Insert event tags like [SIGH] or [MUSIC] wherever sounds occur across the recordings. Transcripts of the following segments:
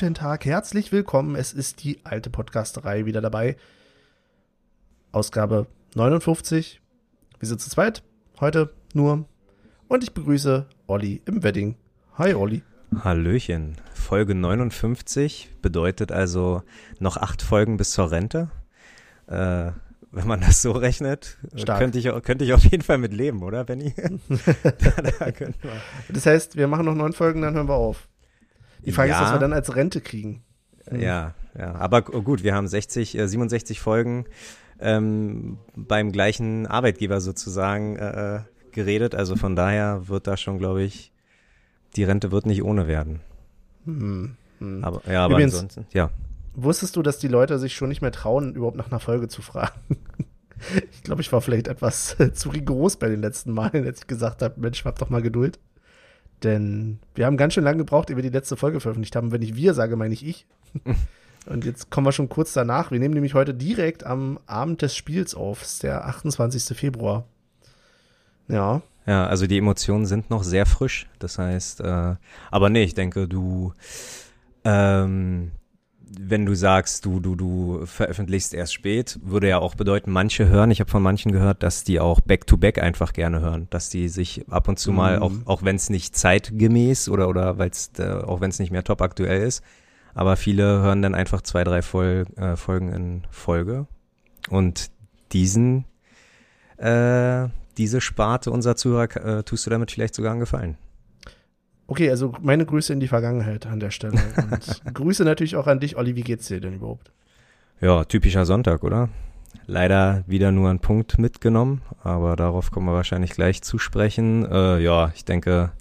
guten Tag, herzlich willkommen. Es ist die alte Podcasterei wieder dabei. Ausgabe 59. Wir sind zu zweit. Heute nur. Und ich begrüße Olli im Wedding. Hi, Olli. Hallöchen. Folge 59 bedeutet also noch acht Folgen bis zur Rente. Äh, wenn man das so rechnet, Stark. könnte ich, könnte ich auf jeden Fall mit leben, oder, Benny? [LAUGHS] [LAUGHS] da, da. Das heißt, wir machen noch neun Folgen, dann hören wir auf. Die Frage ist, Ja. was wir dann als Rente kriegen. Ja, ja. Aber gut, wir haben 60, äh, 67 Folgen ähm, beim gleichen Arbeitgeber sozusagen äh, äh, geredet. Also von daher wird da schon, glaube ich, die Rente wird nicht ohne werden. Hm. Hm. Aber ja, aber Übrigens- ansonsten, ja. Wusstest du, dass die Leute sich schon nicht mehr trauen, überhaupt nach einer Folge zu fragen? [LAUGHS] Ich glaube, ich war vielleicht etwas zu rigoros bei den letzten Malen, als ich gesagt habe, Mensch, hab doch mal Geduld. Denn wir haben ganz schön lange gebraucht, ehe wir die letzte Folge veröffentlicht haben. Wenn ich wir sage, meine ich ich. [LAUGHS] Und jetzt kommen wir schon kurz danach. Wir nehmen nämlich heute direkt am Abend des Spiels auf. Es ist der 28. Februar. Ja, Ja, also die Emotionen sind noch sehr frisch. Das heißt, äh, aber nee, ich denke, du, ähm, wenn du sagst, du, du, du veröffentlichst erst spät, würde ja auch bedeuten, manche hören, ich habe von manchen gehört, dass die auch Back-to-Back einfach gerne hören, dass die sich ab und zu mal, Mhm. auch, auch wenn es nicht zeitgemäß oder, oder weil es, äh, auch wenn es nicht mehr top aktuell ist, aber viele hören dann einfach zwei, drei Fol äh, Folgen in Folge und diesen, äh, diese Sparte unserer Zuhörer äh, tust du damit vielleicht sogar einen Gefallen. Okay, also meine Grüße in die Vergangenheit an der Stelle. Und [LAUGHS] Grüße natürlich auch an dich, Olli. Wie geht's dir denn überhaupt? Ja, typischer Sonntag, oder? Leider wieder nur einen Punkt mitgenommen, aber darauf kommen wir wahrscheinlich gleich zu sprechen. Äh, ja, ich denke,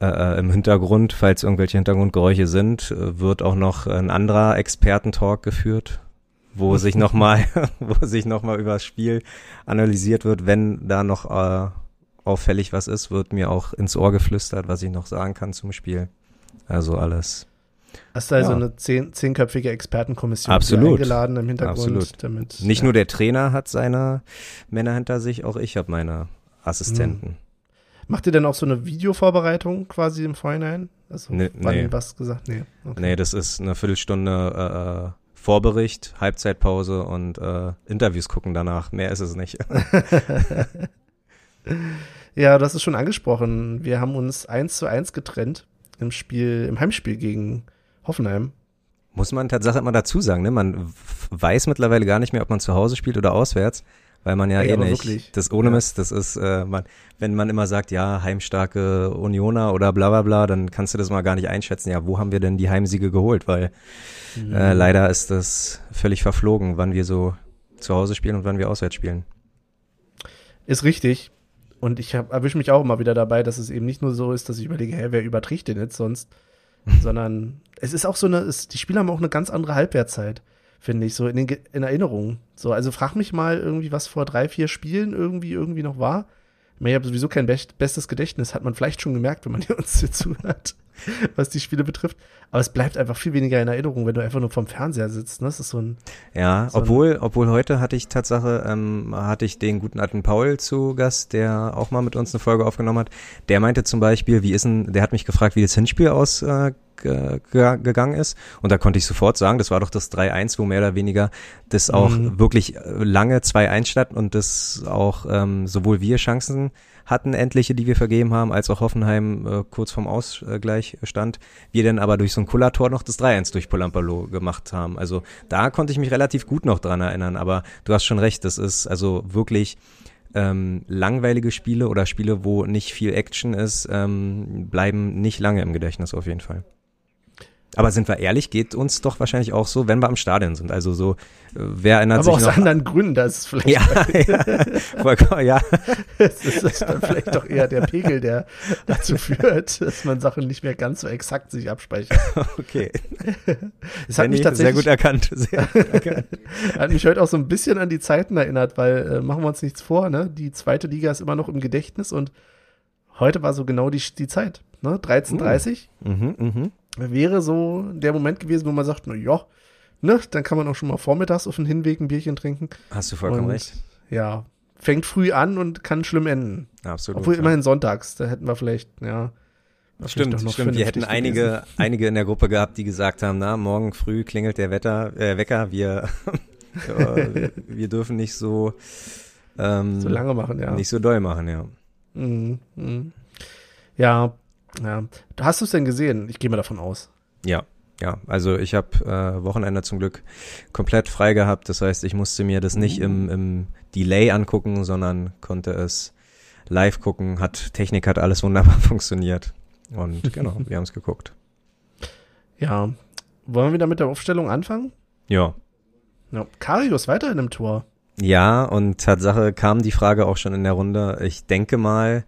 äh, äh, im Hintergrund, falls irgendwelche Hintergrundgeräusche sind, äh, wird auch noch ein anderer Expertentalk geführt, wo sich nochmal, [LAUGHS] wo sich nochmal über das Spiel analysiert wird. Wenn da noch äh, auffällig was ist, wird mir auch ins Ohr geflüstert, was ich noch sagen kann zum Spiel. Also alles. Hast du also Ja. eine zehn, zehnköpfige Expertenkommission Absolut. eingeladen im Hintergrund? Absolut. Damit, Nicht ja. nur der Trainer hat seine Männer hinter sich, auch ich habe meine Assistenten. Macht ihr denn auch so eine Videovorbereitung quasi im Vorhinein? Also Nee, wann nee. was gesagt? Nee. Okay. Nee, das ist eine Viertelstunde äh, äh, Vorbericht, Halbzeitpause und äh, Interviews gucken danach. Mehr ist es nicht. [LAUGHS] [LAUGHS] Ja, das ist schon angesprochen. Wir haben uns eins zu eins getrennt im Spiel, im Heimspiel gegen Hoffenheim. Muss man tatsächlich mal dazu sagen, ne? Man weiß mittlerweile gar nicht mehr, ob man zu Hause spielt oder auswärts, weil man ja Ey, eh nicht. wirklich. Das ohne Ja. Mist, das ist, äh, man, wenn man immer sagt, ja, heimstarke Unioner oder bla bla bla, dann kannst du das mal gar nicht einschätzen. Ja, wo haben wir denn die Heimsiege geholt? Weil Mhm. Äh, leider ist das völlig verflogen, wann wir so zu Hause spielen und wann wir auswärts spielen. Ist richtig. Und ich erwische mich auch immer wieder dabei, dass es eben nicht nur so ist, dass ich überlege, hä, wer überträgt denn jetzt sonst? [LAUGHS] Sondern es ist auch so eine, es, die Spieler haben auch eine ganz andere Halbwertzeit, finde ich, so in, den, in Erinnerung. So, also frag mich mal irgendwie, was vor drei, vier Spielen irgendwie, irgendwie noch war. Ich meine, Ich habe sowieso kein best, bestes Gedächtnis, hat man vielleicht schon gemerkt, wenn man hier [LAUGHS] uns hier zuhört, [LAUGHS] was die Spiele betrifft. Aber es bleibt einfach viel weniger in Erinnerung, wenn du einfach nur vorm Fernseher sitzt. Ne? Das ist so ein, Ja, So ein- obwohl, obwohl heute hatte ich Tatsache, ähm, hatte ich den guten alten Paul zu Gast, der auch mal mit uns eine Folge aufgenommen hat. Der meinte zum Beispiel, wie ist denn, der hat mich gefragt, wie das Hinspiel aus äh, gegangen ist. Und da konnte ich sofort sagen, das war doch das 3-1, wo mehr oder weniger das auch Mhm. wirklich äh, lange 2-1 statt und das auch ähm, sowohl wir Chancen hatten, endliche, die wir vergeben haben, als auch Hoffenheim äh, kurz vorm Ausgleich stand. Wir dann aber durch so ein Kullertor noch das 3-1 durch Polampalo gemacht haben. Also da konnte ich mich relativ gut noch dran erinnern, aber du hast schon recht, das ist also wirklich ähm, langweilige Spiele oder Spiele, wo nicht viel Action ist, ähm, bleiben nicht lange im Gedächtnis auf jeden Fall. Aber sind wir ehrlich, geht uns doch wahrscheinlich auch so, wenn wir am Stadion sind. Also so, äh, wer erinnert aber sich aus noch? anderen Gründen, das ist vielleicht, ja, [LAUGHS] ja, vollkommen, ja. das ist das dann vielleicht doch eher der Pegel, der dazu führt, dass man Sachen nicht mehr ganz so exakt sich abspeichert. [LAUGHS] okay. Es hat mich Benny, sehr tatsächlich gut erkannt. Sehr gut erkannt. [LAUGHS] Hat mich heute auch so ein bisschen an die Zeiten erinnert, weil äh, machen wir uns nichts vor, ne? Die zweite Liga ist immer noch im Gedächtnis und heute war so genau die, die Zeit, ne? 13.30 mhm, mhm. Wäre so der Moment gewesen, wo man sagt, na ja, ne? Dann kann man auch schon mal vormittags auf den Hinweg ein Bierchen trinken. Hast du vollkommen und, recht. Ja, fängt früh an und kann schlimm enden. Absolut. Obwohl ja. immerhin sonntags, da hätten wir vielleicht, ja, Was Stimmt, stimmt. Wir hätten einige, gewesen. [LAUGHS] einige in der Gruppe gehabt, die gesagt haben, na, morgen früh klingelt der Wetter, äh, Wecker, wir, [LAUGHS] äh, wir dürfen nicht so, ähm, so lange machen, ja. nicht so doll machen, ja. Mhm, mhm. Ja, ja. Hast du es denn gesehen? Ich gehe mal davon aus. Ja, ja. Also ich habe äh, Wochenende zum Glück komplett frei gehabt. Das heißt, ich musste mir das nicht im, im Delay angucken, sondern konnte es live gucken. Hat Technik hat alles wunderbar [LAUGHS] funktioniert. Und [LAUGHS] genau, wir haben es geguckt. Ja. Wollen wir wieder mit der Aufstellung anfangen? Ja. Ja. Karius weiterhin im Tor. Ja, und Tatsache kam die Frage auch schon in der Runde. Ich denke mal,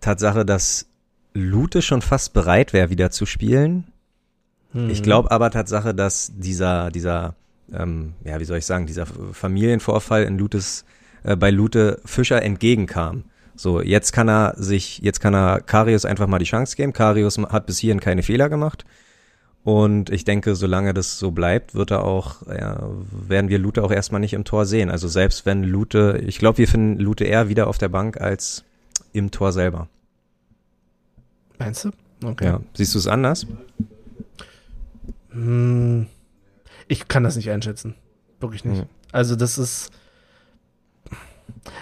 Tatsache, dass Lute schon fast bereit wäre, wieder zu spielen. Hm. Ich glaube aber Tatsache, dass dieser, dieser, ähm, ja, wie soll ich sagen, dieser Familienvorfall in Lutes, äh, bei Lute Fischer entgegenkam. So, jetzt kann er sich, jetzt kann er Karius einfach mal die Chance geben. Karius hat bis hierhin keine Fehler gemacht. Und ich denke, solange das so bleibt, wird er auch, ja, werden wir Lute auch erstmal nicht im Tor sehen. Also selbst wenn Lute, ich glaube, wir finden Lute eher wieder auf der Bank als im Tor selber. Meinst du? Okay. Ja. Siehst du es anders? Hm. Ich kann das nicht einschätzen. Wirklich nicht. Hm. Also das ist.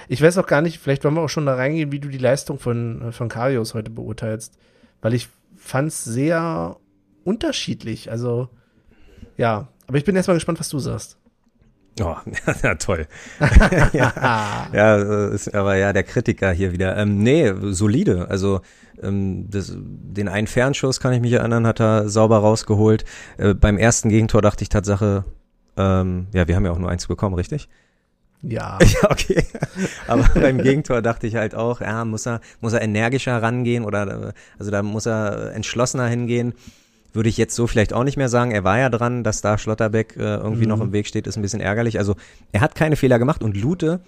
Ich weiß auch gar nicht, vielleicht wollen wir auch schon da reingehen, wie du die Leistung von, von Karius heute beurteilst. Weil ich fand es sehr unterschiedlich. Also, ja. Aber ich bin erstmal gespannt, was du sagst. Oh, [LAUGHS] ja, toll. [LAUGHS] ja, ja, ist aber ja der Kritiker hier wieder. Ähm, nee, solide. Also ähm, das, den einen Fernschuss, kann ich mich erinnern, hat er sauber rausgeholt. Äh, beim ersten Gegentor dachte ich Tatsache, ähm, ja, wir haben ja auch nur eins bekommen, richtig? Ja. [LAUGHS] Ja, okay. Aber beim Gegentor dachte ich halt auch, ja, muss er, muss er energischer rangehen oder äh, also da muss er entschlossener hingehen. Würde ich jetzt so vielleicht auch nicht mehr sagen. Er war ja dran, dass da Schlotterbeck äh, irgendwie Mhm. noch im Weg steht, ist ein bisschen ärgerlich. Also er hat keine Fehler gemacht und Lute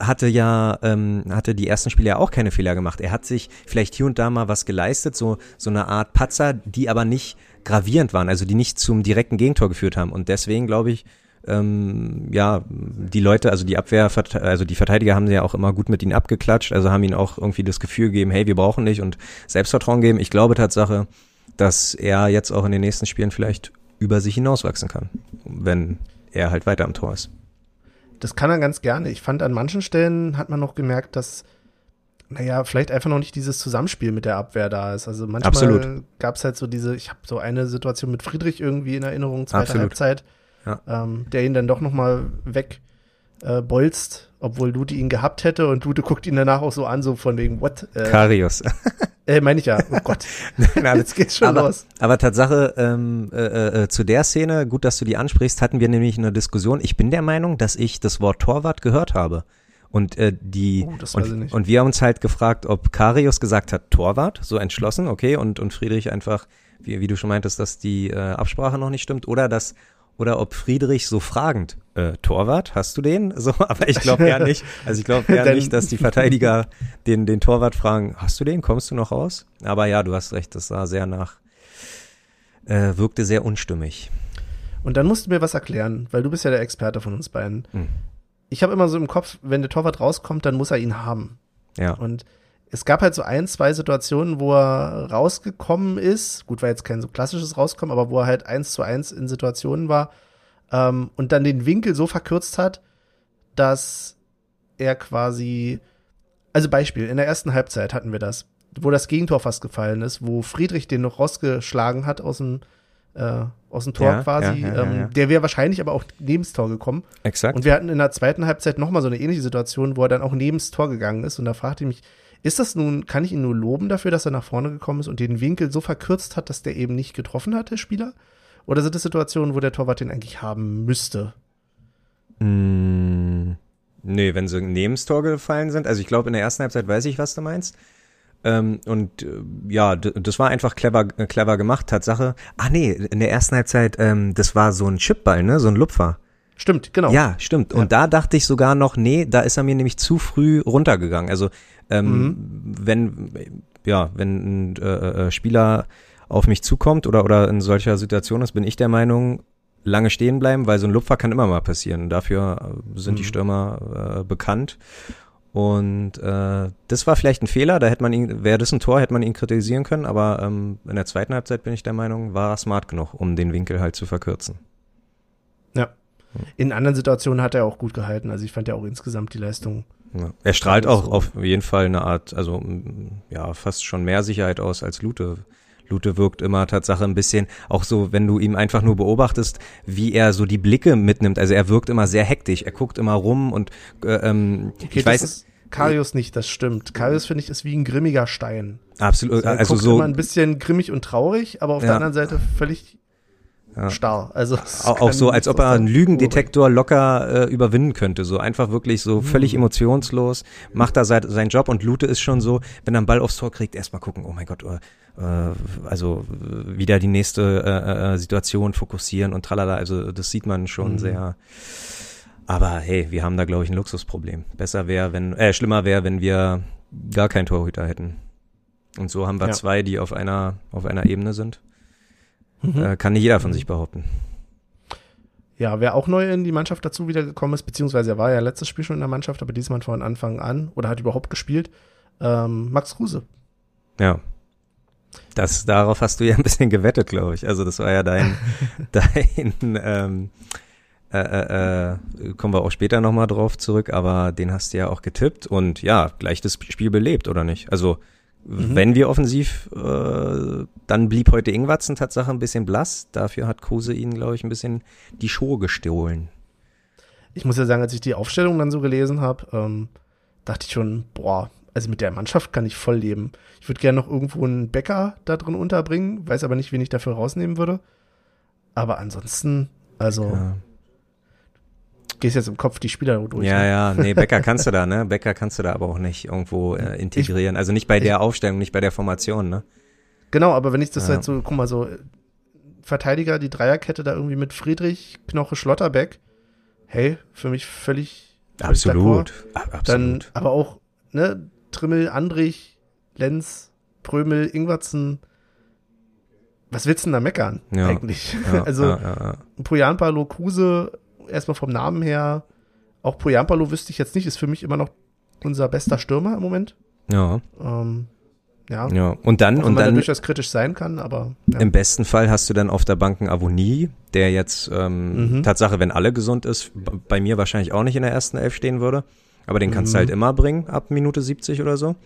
hatte ja, ähm, hatte die ersten Spiele ja auch keine Fehler gemacht. Er hat sich vielleicht hier und da mal was geleistet, so, so eine Art Patzer, die aber nicht gravierend waren, also die nicht zum direkten Gegentor geführt haben. Und deswegen glaube ich, ähm, ja, die Leute, also die Abwehr, also die Verteidiger haben ja auch immer gut mit ihnen abgeklatscht, also haben ihnen auch irgendwie das Gefühl gegeben, hey, wir brauchen dich und Selbstvertrauen geben. Ich glaube Tatsache, dass er jetzt auch in den nächsten Spielen vielleicht über sich hinauswachsen kann, wenn er halt weiter am Tor ist. Das kann er ganz gerne. Ich fand, an manchen Stellen hat man noch gemerkt, dass, naja, vielleicht einfach noch nicht dieses Zusammenspiel mit der Abwehr da ist. Also manchmal gab es halt so diese, ich habe so eine Situation mit Friedrich irgendwie in Erinnerung, zweite Absolut. Halbzeit, Ja. ähm, der ihn dann doch noch mal weg äh, bolzt, obwohl Lute ihn gehabt hätte und Lute guckt ihn danach auch so an, so von wegen, what? Äh, Karius. [LAUGHS] äh, meine ich ja, oh Gott, [LAUGHS] jetzt geht's schon aber, los. Aber Tatsache, ähm, äh, äh, zu der Szene, gut, dass du die ansprichst, hatten wir nämlich eine Diskussion. Ich bin der Meinung, dass ich das Wort Torwart gehört habe. Und äh, die Oh, das weiß ich und, nicht. und wir haben uns halt gefragt, ob Karius gesagt hat Torwart, so entschlossen, okay, und und Friedrich einfach, wie, wie du schon meintest, dass die äh, Absprache noch nicht stimmt, oder dass oder ob Friedrich so fragend äh, Torwart, hast du den? So, [LAUGHS] aber ich glaube eher nicht. Also ich glaube eher nicht, dass die Verteidiger den den Torwart fragen, hast du den? Kommst du noch raus? Aber ja, du hast recht, das sah sehr nach äh, wirkte sehr unstimmig. Und dann musst du mir was erklären, weil du bist ja der Experte von uns beiden. Hm. Ich habe immer so im Kopf, wenn der Torwart rauskommt, dann muss er ihn haben. Ja. Und es gab halt so ein, zwei Situationen, wo er rausgekommen ist. Gut, war jetzt kein so klassisches Rauskommen, aber wo er halt eins zu eins in Situationen war ähm, und dann den Winkel so verkürzt hat, dass er quasi, also Beispiel, in der ersten Halbzeit hatten wir das, wo das Gegentor fast gefallen ist, wo Friedrich den noch rausgeschlagen hat aus dem, äh, aus dem Tor Ja, quasi. ja, ja, ähm. Der wäre wahrscheinlich aber auch neben das Tor gekommen. Exakt. Und wir hatten in der zweiten Halbzeit nochmal so eine ähnliche Situation, wo er dann auch neben das Tor gegangen ist. Und da fragte ich mich, ist das nun, kann ich ihn nur loben dafür, dass er nach vorne gekommen ist und den Winkel so verkürzt hat, dass der eben nicht getroffen hat, der Spieler? Oder sind es Situationen, wo der Torwart den eigentlich haben müsste? Mm, nee, wenn sie neben das Tor gefallen sind. Also ich glaube, in der ersten Halbzeit weiß ich, was du meinst. Ähm, und äh, ja, das war einfach clever, äh, clever gemacht. Tatsache. Ah nee, in der ersten Halbzeit, ähm, das war so ein Chipball, ne? So ein Lupfer. Stimmt, genau. Ja, stimmt. Ja. Und da dachte ich sogar noch, nee, da ist er mir nämlich zu früh runtergegangen. Also ähm, wenn ja, wenn ein äh, äh, Spieler auf mich zukommt oder oder in solcher Situation ist, bin ich der Meinung, lange stehen bleiben, weil so ein Lupfer kann immer mal passieren. Dafür äh, sind die Mhm. Stürmer äh, bekannt. Und äh, das war vielleicht ein Fehler, da hätte man ihn, wäre das ein Tor, hätte man ihn kritisieren können, aber ähm, in der zweiten Halbzeit bin ich der Meinung, war er smart genug, um den Winkel halt zu verkürzen. Ja. In anderen Situationen hat er auch gut gehalten. Also ich fand ja auch insgesamt die Leistung. Ja. Er strahlt auch auf jeden Fall eine Art, also ja, fast schon mehr Sicherheit aus als Lute. Lute wirkt immer Tatsache ein bisschen, auch so, wenn du ihm einfach nur beobachtest, wie er so die Blicke mitnimmt. Also er wirkt immer sehr hektisch, er guckt immer rum und äh, ähm, okay, ich weiß. Karius nicht, das stimmt. Karius, finde ich, ist wie ein grimmiger Stein. Absolut. Also, also so immer ein bisschen grimmig und traurig, aber auf ja. der anderen Seite völlig ja. starr. Also auch, auch so, als ob er einen Lügendetektor locker äh, überwinden könnte. So einfach wirklich so mhm. völlig emotionslos, macht da sein, seinen Job und Lute ist schon so, wenn er einen Ball aufs Tor kriegt, erstmal gucken, oh mein Gott, äh, äh also wieder die nächste äh, äh, Situation fokussieren und tralala. Also das sieht man schon mhm. sehr. Aber hey, wir haben da, glaube ich, ein Luxusproblem. Besser wäre, wenn, äh, schlimmer wäre, wenn wir gar keinen Torhüter hätten. Und so haben wir ja. zwei, die auf einer, auf einer Ebene sind. Mhm. Äh, kann nicht jeder von sich behaupten. Ja, wer auch neu in die Mannschaft dazu wiedergekommen ist, beziehungsweise er war ja letztes Spiel schon in der Mannschaft, aber diesmal von Anfang an oder hat überhaupt gespielt, ähm, Max Kruse. Ja. Das, darauf hast du ja ein bisschen gewettet, glaube ich. Also das war ja dein, [LAUGHS] dein ähm, äh, äh, äh, kommen wir auch später nochmal drauf zurück, aber den hast du ja auch getippt und ja, gleich das Spiel belebt, oder nicht? Also Mhm. Wenn wir offensiv, äh, dann blieb heute Ingwatzen Tatsache ein bisschen blass. Dafür hat Kruse ihnen, glaube ich, ein bisschen die Show gestohlen. Ich muss ja sagen, als ich die Aufstellung dann so gelesen habe, ähm, dachte ich schon, boah, also mit der Mannschaft kann ich voll leben. Ich würde gerne noch irgendwo einen Bäcker da drin unterbringen, weiß aber nicht, wen ich dafür rausnehmen würde. Aber ansonsten, also ja gehst jetzt im Kopf die Spieler durch. Ja, ne? ja, nee, [LAUGHS] Becker kannst du da, ne? Becker kannst du da aber auch nicht irgendwo äh, integrieren. Ich, also nicht bei der Aufstellung, nicht bei der Formation, ne? Genau, aber wenn ich das ja. halt so, guck mal, so Verteidiger, die Dreierkette da irgendwie mit Friedrich, Knoche, Schlotterbeck, hey, für mich völlig, Absolut. Absolut. Dann aber auch, ne, Trimmel, Andrich, Lenz, Prömel, Ingwertsen, was willst du denn da meckern ja. eigentlich? Ja, [LAUGHS] also ja, ja. Poyanpalo, Kruse, erstmal vom Namen her, auch Poyampalo wüsste ich jetzt nicht, ist für mich immer noch unser bester Stürmer im Moment. Ja. Ähm, ja. ja. Und dann, auch und dann. durchaus kritisch sein kann, aber. Ja. Im besten Fall hast du dann auf der Bank einen Avonie, der jetzt, ähm, mhm. Tatsache, wenn alle gesund ist, bei mir wahrscheinlich auch nicht in der ersten Elf stehen würde. Aber den kannst mhm. du halt immer bringen, ab Minute 70 oder so.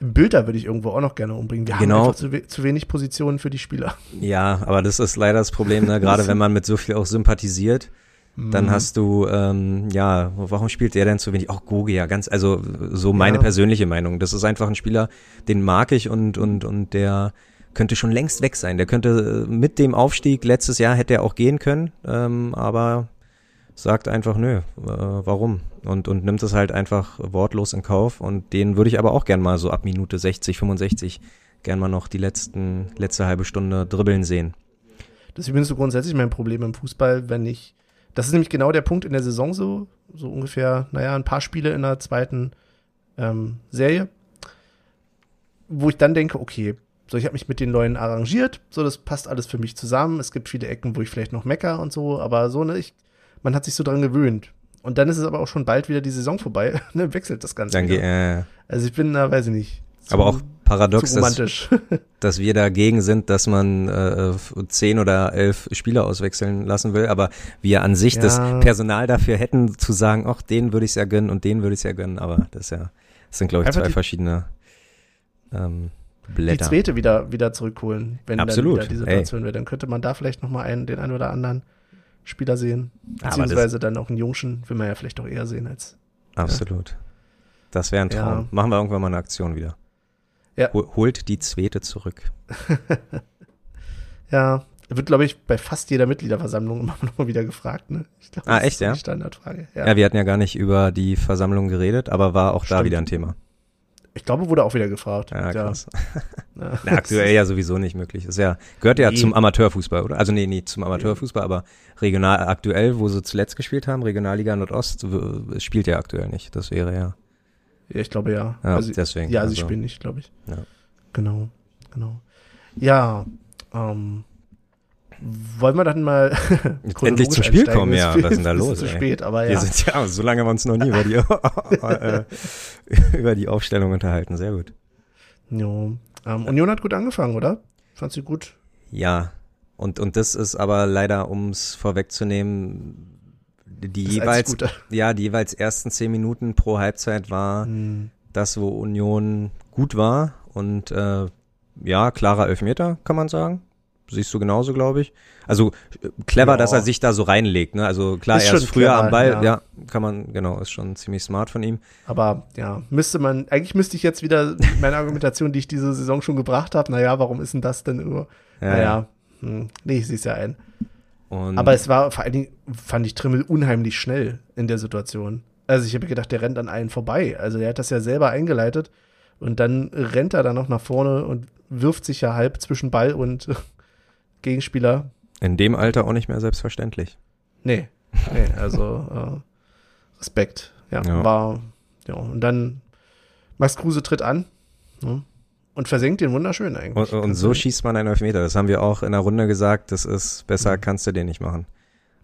Bilder würde ich irgendwo auch noch gerne umbringen. Wir genau. haben einfach zu, we zu, wenig Positionen für die Spieler. Ja, aber das ist leider das Problem, ne? gerade [LAUGHS] wenn man mit so viel auch sympathisiert. Dann mhm. hast du, ähm, ja, warum spielt der denn zu wenig? Auch Gogi, ja, ganz, also so meine ja. persönliche Meinung. Das ist einfach ein Spieler, den mag ich und, und, und der könnte schon längst weg sein. Der könnte äh, mit dem Aufstieg letztes Jahr hätte er auch gehen können, ähm, aber sagt einfach nö, äh, warum? Und, und nimmt es halt einfach wortlos in Kauf. Und den würde ich aber auch gern mal so ab Minute 60, 65 gern mal noch die letzten, letzte halbe Stunde dribbeln sehen. Das ist übrigens so grundsätzlich mein Problem im Fußball, wenn ich das ist nämlich genau der Punkt in der Saison so, so ungefähr, naja, ein paar Spiele in der zweiten ähm, Serie, wo ich dann denke, okay, so ich habe mich mit den Leuten arrangiert, so das passt alles für mich zusammen. Es gibt viele Ecken, wo ich vielleicht noch mecker und so, aber so ne, ich, man hat sich so dran gewöhnt. Und dann ist es aber auch schon bald wieder die Saison vorbei, [LAUGHS] ne, wechselt das Ganze. Danke, äh, also ich bin da, weiß ich nicht. aber auch paradox, dass, [LAUGHS] dass wir dagegen sind, dass man äh, zehn oder elf Spieler auswechseln lassen will, aber wir an sich ja. das Personal dafür hätten, zu sagen, ach, den würde ich ja gönnen und den würde ich ja gönnen, aber das ist ja, das sind, glaube ich, Einfach zwei verschiedene ähm, Blätter. Die zweite wieder, wieder zurückholen, wenn Absolut. dann wieder die Situation wäre. Dann könnte man da vielleicht nochmal einen, den einen oder anderen Spieler sehen. Beziehungsweise dann auch einen Jungschen, will man ja vielleicht auch eher sehen als. Absolut. Ja. Das wäre ein Traum. Ja. Machen wir irgendwann mal eine Aktion wieder. Ja. Holt die Zwete zurück. [LAUGHS] ja, wird, glaube ich, bei fast jeder Mitgliederversammlung immer [LAUGHS] noch mal wieder gefragt. Ne? Glaub, ah, echt, ja? Standardfrage. Ja. ja. wir hatten ja gar nicht über die Versammlung geredet, aber war auch Stimmt. da wieder ein Thema. Ich glaube, wurde auch wieder gefragt. Ja, krass. [LAUGHS] Ja. Na, aktuell ja sowieso nicht möglich. Ist ja, gehört ja nee. zum Amateurfußball, oder? Also nee, nicht zum Amateurfußball, aber regional aktuell, wo sie zuletzt gespielt haben, Regionalliga Nordost, spielt ja aktuell nicht. Das wäre ja. Ja, ich glaube ja. Ja, also, deswegen. Ja, also, sie spielen nicht, glaube ich. Ja. Genau, genau. Ja, ähm, wollen wir dann mal endlich zum Spiel kommen, ja. Was ist denn da los? Zu spät, aber ja. Wir sind ja, so lange haben wir uns noch nie über die, äh, [LAUGHS] [LAUGHS] über die Aufstellung unterhalten. Sehr gut. Jo. Ähm, Union hat gut angefangen, oder? Fand sie gut? Ja. Und, und das ist aber leider, um es vorwegzunehmen, die Das jeweils, ja, die jeweils ersten zehn Minuten pro Halbzeit war Hm. das, wo Union gut war und äh, ja, klarer Elfmeter, kann man sagen. Siehst du genauso, glaube ich. Also clever, Ja. dass er sich da so reinlegt. Ne? Also klar, Ist er ist früher clever, am Ball. Ja. ja. kann man, genau, ist schon ziemlich smart von ihm. Aber ja, müsste man, eigentlich müsste ich jetzt wieder meine Argumentation, die ich diese Saison schon gebracht habe, naja, warum ist denn das denn nur? Ja, naja, hm, nee, ich sehe es ja ein. Und Aber es war vor allen Dingen, fand ich Trimmel unheimlich schnell in der Situation. Also ich habe gedacht, der rennt an allen vorbei. Also er hat das ja selber eingeleitet und dann rennt er da noch nach vorne und wirft sich ja halb zwischen Ball und [LAUGHS] Gegenspieler. in dem Alter auch nicht mehr selbstverständlich. Nee, nee, also äh, Respekt. Ja, Ja. war, ja, und dann Max Kruse tritt an ne, und versenkt den wunderschön eigentlich. Und, und so schießt man einen Elfmeter. Das haben wir auch in der Runde gesagt. Das ist besser, Mhm. kannst du den nicht machen.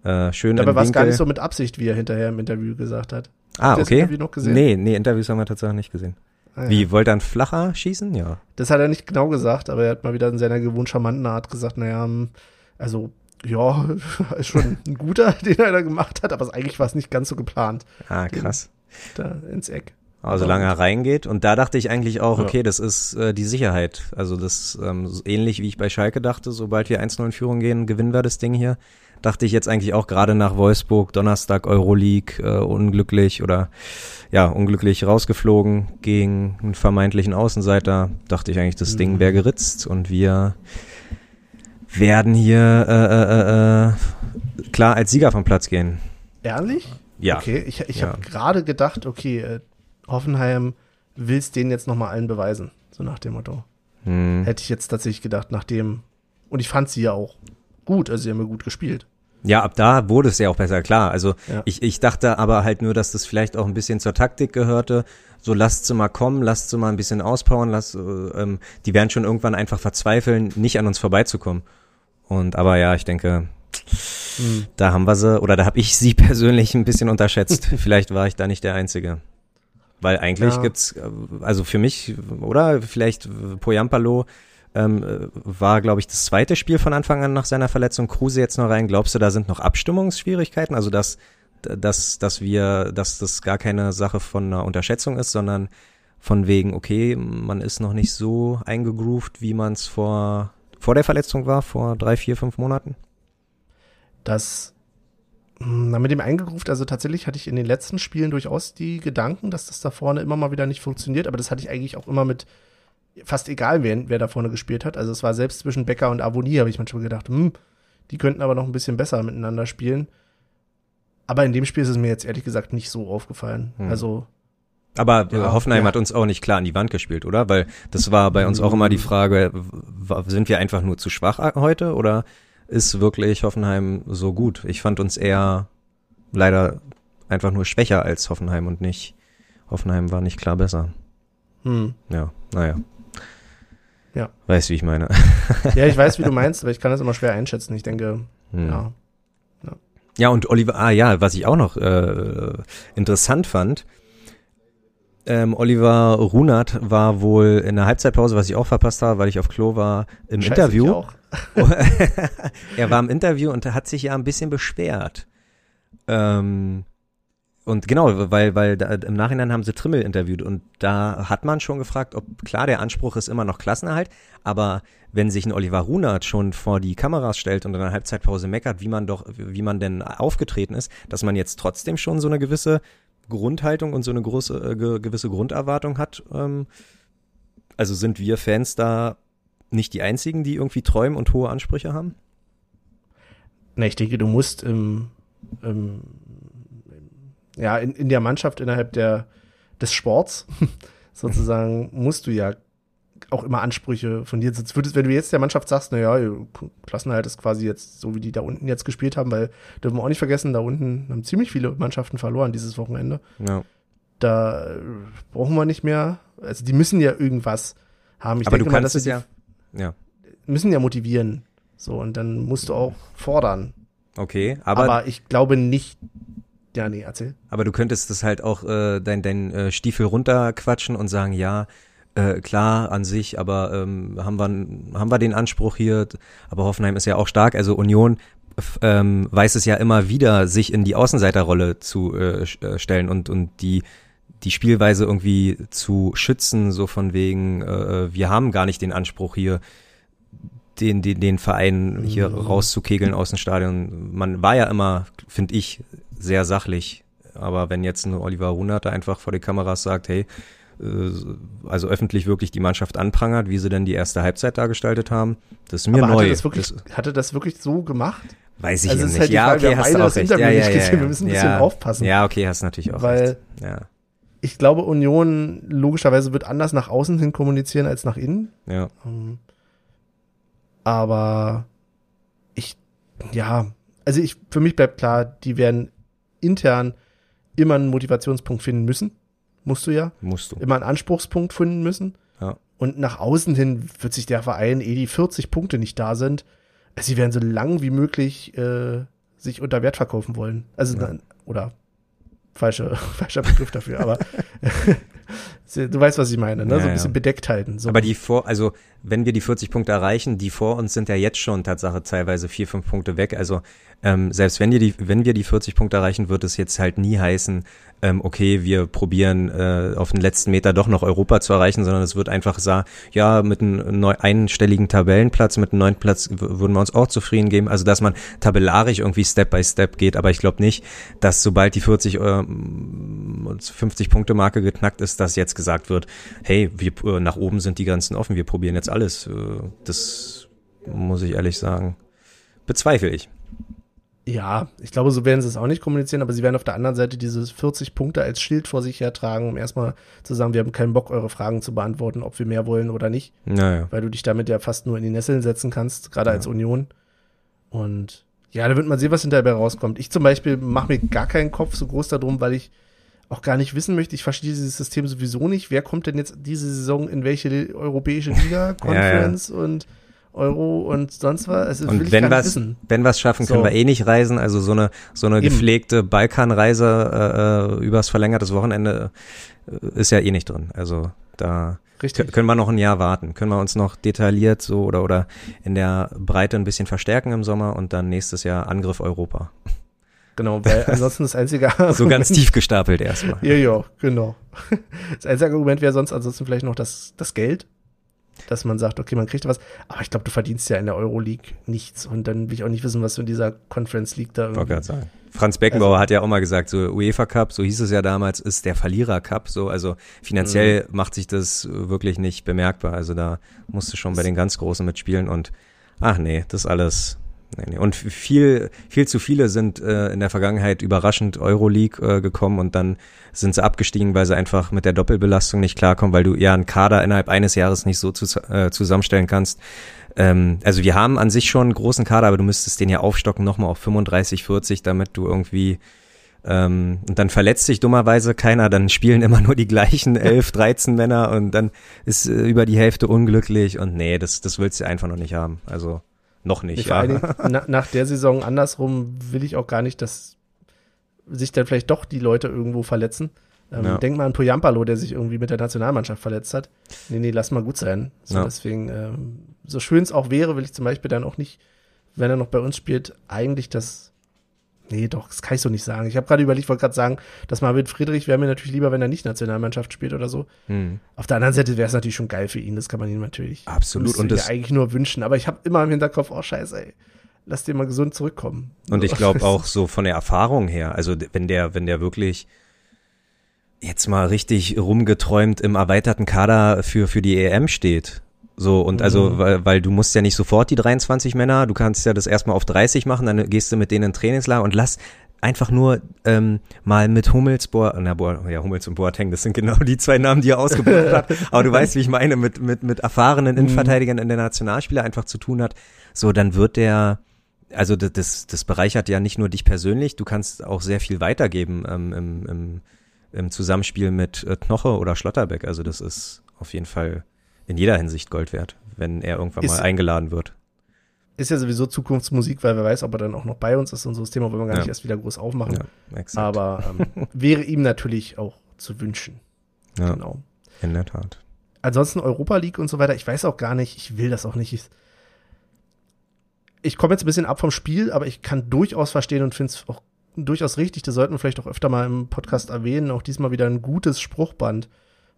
Äh, schön Dabei war es gar nicht so mit Absicht, wie er hinterher im Interview gesagt hat. Ah, Habt ihr das okay. Interview noch gesehen? Nee, nee, Interviews haben wir tatsächlich nicht gesehen. Ah, ja. Wie, wollte er einen flacher schießen? Ja. Das hat er nicht genau gesagt, aber er hat mal wieder in seiner gewohnt charmanten Art gesagt, naja, hm, also, ja, [LAUGHS] ist schon ein guter, [LAUGHS] den er da gemacht hat, aber eigentlich war es nicht ganz so geplant, Ah, krass. da ins Eck. Also solange er reingeht. Und da dachte ich eigentlich auch, okay, das ist äh, die Sicherheit. Also das ähm, so ähnlich wie ich bei Schalke dachte, sobald wir 1-0 in Führung gehen, gewinnen wir das Ding hier. Dachte ich jetzt eigentlich auch gerade nach Wolfsburg, Donnerstag Euroleague, äh, unglücklich oder ja, unglücklich rausgeflogen gegen einen vermeintlichen Außenseiter. Dachte ich eigentlich, das Mhm. Ding wäre geritzt und wir werden hier äh, äh, äh, äh, klar als Sieger vom Platz gehen. Ehrlich? Ja. Okay, ich, ich Ja. habe gerade gedacht, okay, äh, Hoffenheim will's denen jetzt nochmal allen beweisen, so nach dem Motto. Hm. Hätte ich jetzt tatsächlich gedacht, nachdem, und ich fand sie ja auch gut, also sie haben ja gut gespielt. Ja, ab da wurde es ja auch besser, klar. Also Ja. ich, ich dachte aber halt nur, dass das vielleicht auch ein bisschen zur Taktik gehörte. So lasst sie mal kommen, lasst sie mal ein bisschen auspowern, lasst, äh, ähm, die werden schon irgendwann einfach verzweifeln, nicht an uns vorbeizukommen. Und aber ja, ich denke, Hm. da haben wir sie, oder da habe ich sie [LAUGHS] persönlich ein bisschen unterschätzt. [LAUGHS] vielleicht war ich da nicht der Einzige. Weil eigentlich Ja. gibt's, äh, also für mich, oder vielleicht äh, Poyampalo ähm, äh, war, glaube ich, das zweite Spiel von Anfang an nach seiner Verletzung. Kruse jetzt noch rein. Glaubst du, da sind noch Abstimmungsschwierigkeiten? Also dass, dass, dass wir, dass das gar keine Sache von einer Unterschätzung ist, sondern von wegen, okay, man ist noch nicht so eingegroovt, wie man es vor, vor der Verletzung war, vor drei, vier, fünf Monaten? Das, na, mit dem eingegruft, also tatsächlich hatte ich in den letzten Spielen durchaus die Gedanken, dass das da vorne immer mal wieder nicht funktioniert, aber das hatte ich eigentlich auch immer mit fast egal, wer, wer da vorne gespielt hat. Also es war selbst zwischen Becker und Avonie, habe ich manchmal gedacht, hm, die könnten aber noch ein bisschen besser miteinander spielen. Aber in dem Spiel ist es mir jetzt ehrlich gesagt nicht so aufgefallen. Hm. Also, Aber Ja, Hoffenheim ja. hat uns auch nicht klar an die Wand gespielt, oder? Weil das war bei uns auch immer die Frage, w- sind wir einfach nur zu schwach heute oder ist wirklich Hoffenheim so gut? Ich fand uns eher leider einfach nur schwächer als Hoffenheim und nicht, Hoffenheim war nicht klar besser. hm. Ja, naja. Ja. Weißt, wie ich meine. [LAUGHS] Ja, ich weiß, wie du meinst, aber ich kann das immer schwer einschätzen. Ich denke, Hm. ja. Ja, und Oliver, ah ja, was ich auch noch äh, interessant fand, ähm, Oliver Runert war wohl in der Halbzeitpause, was ich auch verpasst habe, weil ich auf Klo war, im Scheiße, Interview. ich auch. [LAUGHS] er war im Interview und hat sich ja ein bisschen beschwert. Ähm, und genau, weil, weil da, im Nachhinein haben sie Trimmel interviewt und da hat man schon gefragt, ob klar der Anspruch ist immer noch Klassenerhalt, aber wenn sich ein Oliver Runert schon vor die Kameras stellt und in der Halbzeitpause meckert, wie man doch, wie man denn aufgetreten ist, dass man jetzt trotzdem schon so eine gewisse Grundhaltung und so eine große, äh, ge gewisse Grunderwartung hat. Ähm, also sind wir Fans da nicht die einzigen, die irgendwie träumen und hohe Ansprüche haben? Na, ich denke, du musst im, im, ja, in, in der Mannschaft innerhalb der, des Sports [LAUGHS] sozusagen musst du ja auch immer Ansprüche von dir. Sonst würdest, wenn du jetzt der Mannschaft sagst, naja, Klassenhalt ist quasi jetzt so, wie die da unten jetzt gespielt haben, weil dürfen wir auch nicht vergessen, da unten haben ziemlich viele Mannschaften verloren dieses Wochenende. Ja. Da brauchen wir nicht mehr, also die müssen ja irgendwas haben. Ich Aber denke du mal, kannst dass es sie ja, ja. müssen ja motivieren. So, und dann musst du auch fordern. Okay, aber, Aber ich glaube nicht. Ja, nee, erzähl. aber du könntest das halt auch äh, dein, dein äh, Stiefel runterquatschen und sagen, ja, äh, klar an sich, aber ähm, haben wir haben wir den Anspruch hier, aber Hoffenheim ist ja auch stark, also Union ähm, weiß es ja immer wieder, sich in die Außenseiterrolle zu äh, äh, stellen und und die die Spielweise irgendwie zu schützen, so von wegen, äh, wir haben gar nicht den Anspruch hier, den, den, den Verein hier Mhm. rauszukegeln aus dem Stadion. Man war ja immer, finde ich, sehr sachlich. Aber wenn jetzt ein Oliver Runert einfach vor die Kameras sagt, hey, äh, also öffentlich wirklich die Mannschaft anprangert, wie sie denn die erste Halbzeit da gestaltet haben, das ist mir Aber neu. hatte das, wirklich, das hatte das wirklich so gemacht? weiß ich also nicht. halt ja, Frage, okay, hast du auch recht. Interview ja, ja, ja, ja. wir müssen ein bisschen aufpassen. Ja, okay, hast natürlich auch Weil- recht. Ja, Ich glaube, Union logischerweise wird anders nach außen hin kommunizieren als nach innen. ja. Ähm, Aber ich, ja, also ich, für mich bleibt klar, die werden intern immer einen Motivationspunkt finden müssen. Musst du ja. Musst du. Immer einen Anspruchspunkt finden müssen. Ja. Und nach außen hin wird sich der Verein, eh die 40 Punkte nicht da sind, sie werden so lang wie möglich äh, sich unter Wert verkaufen wollen. Also, Ja. oder falscher, [LAUGHS] falscher Begriff dafür, aber [LAUGHS] du weißt, was ich meine, ne? Ja, so ein ja. bisschen bedeckt halten. So Aber die vor, also wenn wir die 40 Punkte erreichen, die vor uns sind ja jetzt schon Tatsache teilweise vier, fünf Punkte weg. Also ähm, selbst wenn wir die, wenn wir die 40 Punkte erreichen, wird es jetzt halt nie heißen, ähm, okay, wir probieren äh, auf den letzten Meter doch noch Europa zu erreichen, sondern es wird einfach sagen, ja, mit einem neu einstelligen Tabellenplatz, mit einem neuen Platz würden wir uns auch zufrieden geben. Also dass man tabellarisch irgendwie Step by Step geht, aber ich glaube nicht, dass sobald die 40 ähm, 50 Punkte Marke geknackt ist, dass jetzt gesagt wird, hey, wir äh, nach oben sind die Grenzen offen, wir probieren jetzt alles. Äh, das muss ich ehrlich sagen, bezweifle ich. Ja, ich glaube, so werden sie es auch nicht kommunizieren, aber sie werden auf der anderen Seite diese 40 Punkte als Schild vor sich hertragen, um erstmal zu sagen, wir haben keinen Bock, eure Fragen zu beantworten, ob wir mehr wollen oder nicht, Naja. weil du dich damit ja fast nur in die Nesseln setzen kannst, gerade Ja. als Union. Und ja, da wird man sehen, was hinterher rauskommt. Ich zum Beispiel mache mir gar keinen Kopf so groß darum, weil ich auch gar nicht wissen möchte, ich verstehe dieses System sowieso nicht. Wer kommt denn jetzt diese Saison in welche europäische Liga, Conference und Euro und sonst was? Also, Und wenn was, wissen. wenn was schaffen, können So. wir eh nicht reisen. Also so eine so eine Eben. gepflegte Balkanreise äh, äh, übers verlängertes Wochenende äh, ist ja eh nicht drin. Also da Richtig. Kö- können wir noch ein Jahr warten. Können wir uns noch detailliert so oder oder in der Breite ein bisschen verstärken im Sommer und dann nächstes Jahr Angriff Europa. Genau, weil [LAUGHS] ansonsten das einzige So ganz tief gestapelt erstmal. Ja, ja, genau. [LAUGHS] Das einzige Argument wäre sonst ansonsten vielleicht noch das, das Geld, dass man sagt, okay, man kriegt was, aber ich glaube, du verdienst ja in der Euroleague nichts. Und dann will ich auch nicht wissen, was du in dieser Conference League da irgendwie. sagen. Franz Beckenbauer hat ja auch mal gesagt, so UEFA Cup, so hieß es ja damals, ist der Verlierer Cup, so, also finanziell macht sich das wirklich nicht bemerkbar, also da musst du schon bei den ganz Großen mitspielen. Und, ach nee, das alles, nee, nee. Und viel, viel zu viele sind äh, in der Vergangenheit überraschend Euroleague äh, gekommen und dann sind sie abgestiegen, weil sie einfach mit der Doppelbelastung nicht klarkommen, weil du ja einen Kader innerhalb eines Jahres nicht so zu, äh, zusammenstellen kannst, ähm, also wir haben an sich schon einen großen Kader, aber du müsstest den ja aufstocken nochmal auf 35, 40, damit du irgendwie ähm, und dann verletzt sich dummerweise keiner, dann spielen immer nur die gleichen 11, 13 Männer und dann ist äh, über die Hälfte unglücklich und nee, das, das willst du einfach noch nicht haben. Also noch nicht. Ja. Dingen, [LAUGHS] na, nach der Saison andersrum will ich auch gar nicht, dass sich dann vielleicht doch die Leute irgendwo verletzen. Ähm, Ja. Denk mal an Poyampalo, der sich irgendwie mit der Nationalmannschaft verletzt hat. Nee, nee, lass mal gut sein. So, Ja. deswegen, ähm, so schön es auch wäre, will ich zum Beispiel dann auch nicht, wenn er noch bei uns spielt, eigentlich das. Nee, doch, das kann ich so nicht sagen. Ich habe gerade überlegt, wollte gerade sagen, dass Marvin Friedrich wäre mir natürlich lieber, wenn er nicht Nationalmannschaft spielt oder so. Hm. Auf der anderen Seite wäre es natürlich schon geil für ihn, das kann man ihm natürlich Absolut. Und ich das, eigentlich nur wünschen. Aber ich habe immer im Hinterkopf, oh scheiße, ey, lass den mal gesund zurückkommen. Und ich glaube [LAUGHS] auch so von der Erfahrung her, also wenn der, wenn der wirklich jetzt mal richtig rumgeträumt im erweiterten Kader für, für die EM steht. So, und also, Mhm. weil, weil du musst ja nicht sofort die 23 Männer, du kannst ja das erstmal auf 30 machen, dann gehst du mit denen in Trainingslager und lass einfach nur ähm, mal mit Hummels, Boa, na, Boa, ja, Hummels und Boateng, das sind genau die zwei Namen, die er ausgebildet hat. [LAUGHS] Aber du weißt, wie ich meine, mit, mit, mit erfahrenen Innenverteidigern in der Nationalspieler einfach zu tun hat. So, dann wird der, also das- das, das bereichert ja nicht nur dich persönlich, du kannst auch sehr viel weitergeben ähm, im, im, im Zusammenspiel mit äh, Knoche oder Schlotterbeck. Also das ist auf jeden Fall in jeder Hinsicht Gold wert, wenn er irgendwann Ist- mal eingeladen wird. ist ja sowieso Zukunftsmusik, weil wer weiß, ob er dann auch noch bei uns ist und so. Das Thema wollen wir gar Ja. nicht erst wieder groß aufmachen. Ja. Aber ähm, [LAUGHS] wäre ihm natürlich auch zu wünschen. ja, Genau. in der Tat. Ansonsten Europa League und so weiter, ich weiß auch gar nicht, ich will das auch nicht. Ich, ich komme jetzt ein bisschen ab vom Spiel, aber ich kann durchaus verstehen und finde es auch durchaus richtig, das sollten wir vielleicht auch öfter mal im Podcast erwähnen, auch diesmal wieder ein gutes Spruchband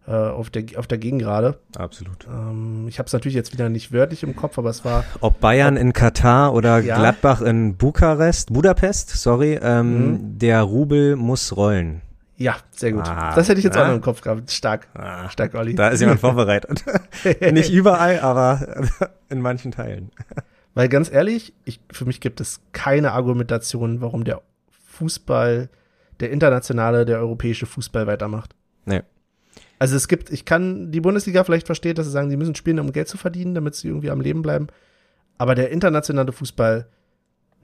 äh, auf, der, auf der Gegengrade. Absolut. Ähm, ich habe es natürlich jetzt wieder nicht wörtlich im Kopf, aber es war Ob Bayern in Katar oder Ja. Gladbach in Bukarest, Budapest, sorry, ähm, Mhm. der Rubel muss rollen. Ja, sehr gut. Ah, das hätte ich jetzt auch ja. noch im Kopf gehabt. Stark. Ah, Stark, Olli. da ist jemand vorbereitet. [LAUGHS] Nicht überall, aber [LAUGHS] in manchen Teilen. Weil ganz ehrlich, ich, für mich gibt es keine Argumentation, warum der Fußball, der internationale, der europäische Fußball weitermacht. Nee. Also es gibt, ich kann die Bundesliga vielleicht verstehen, dass sie sagen, sie müssen spielen, um Geld zu verdienen, damit sie irgendwie am Leben bleiben. Aber der internationale Fußball,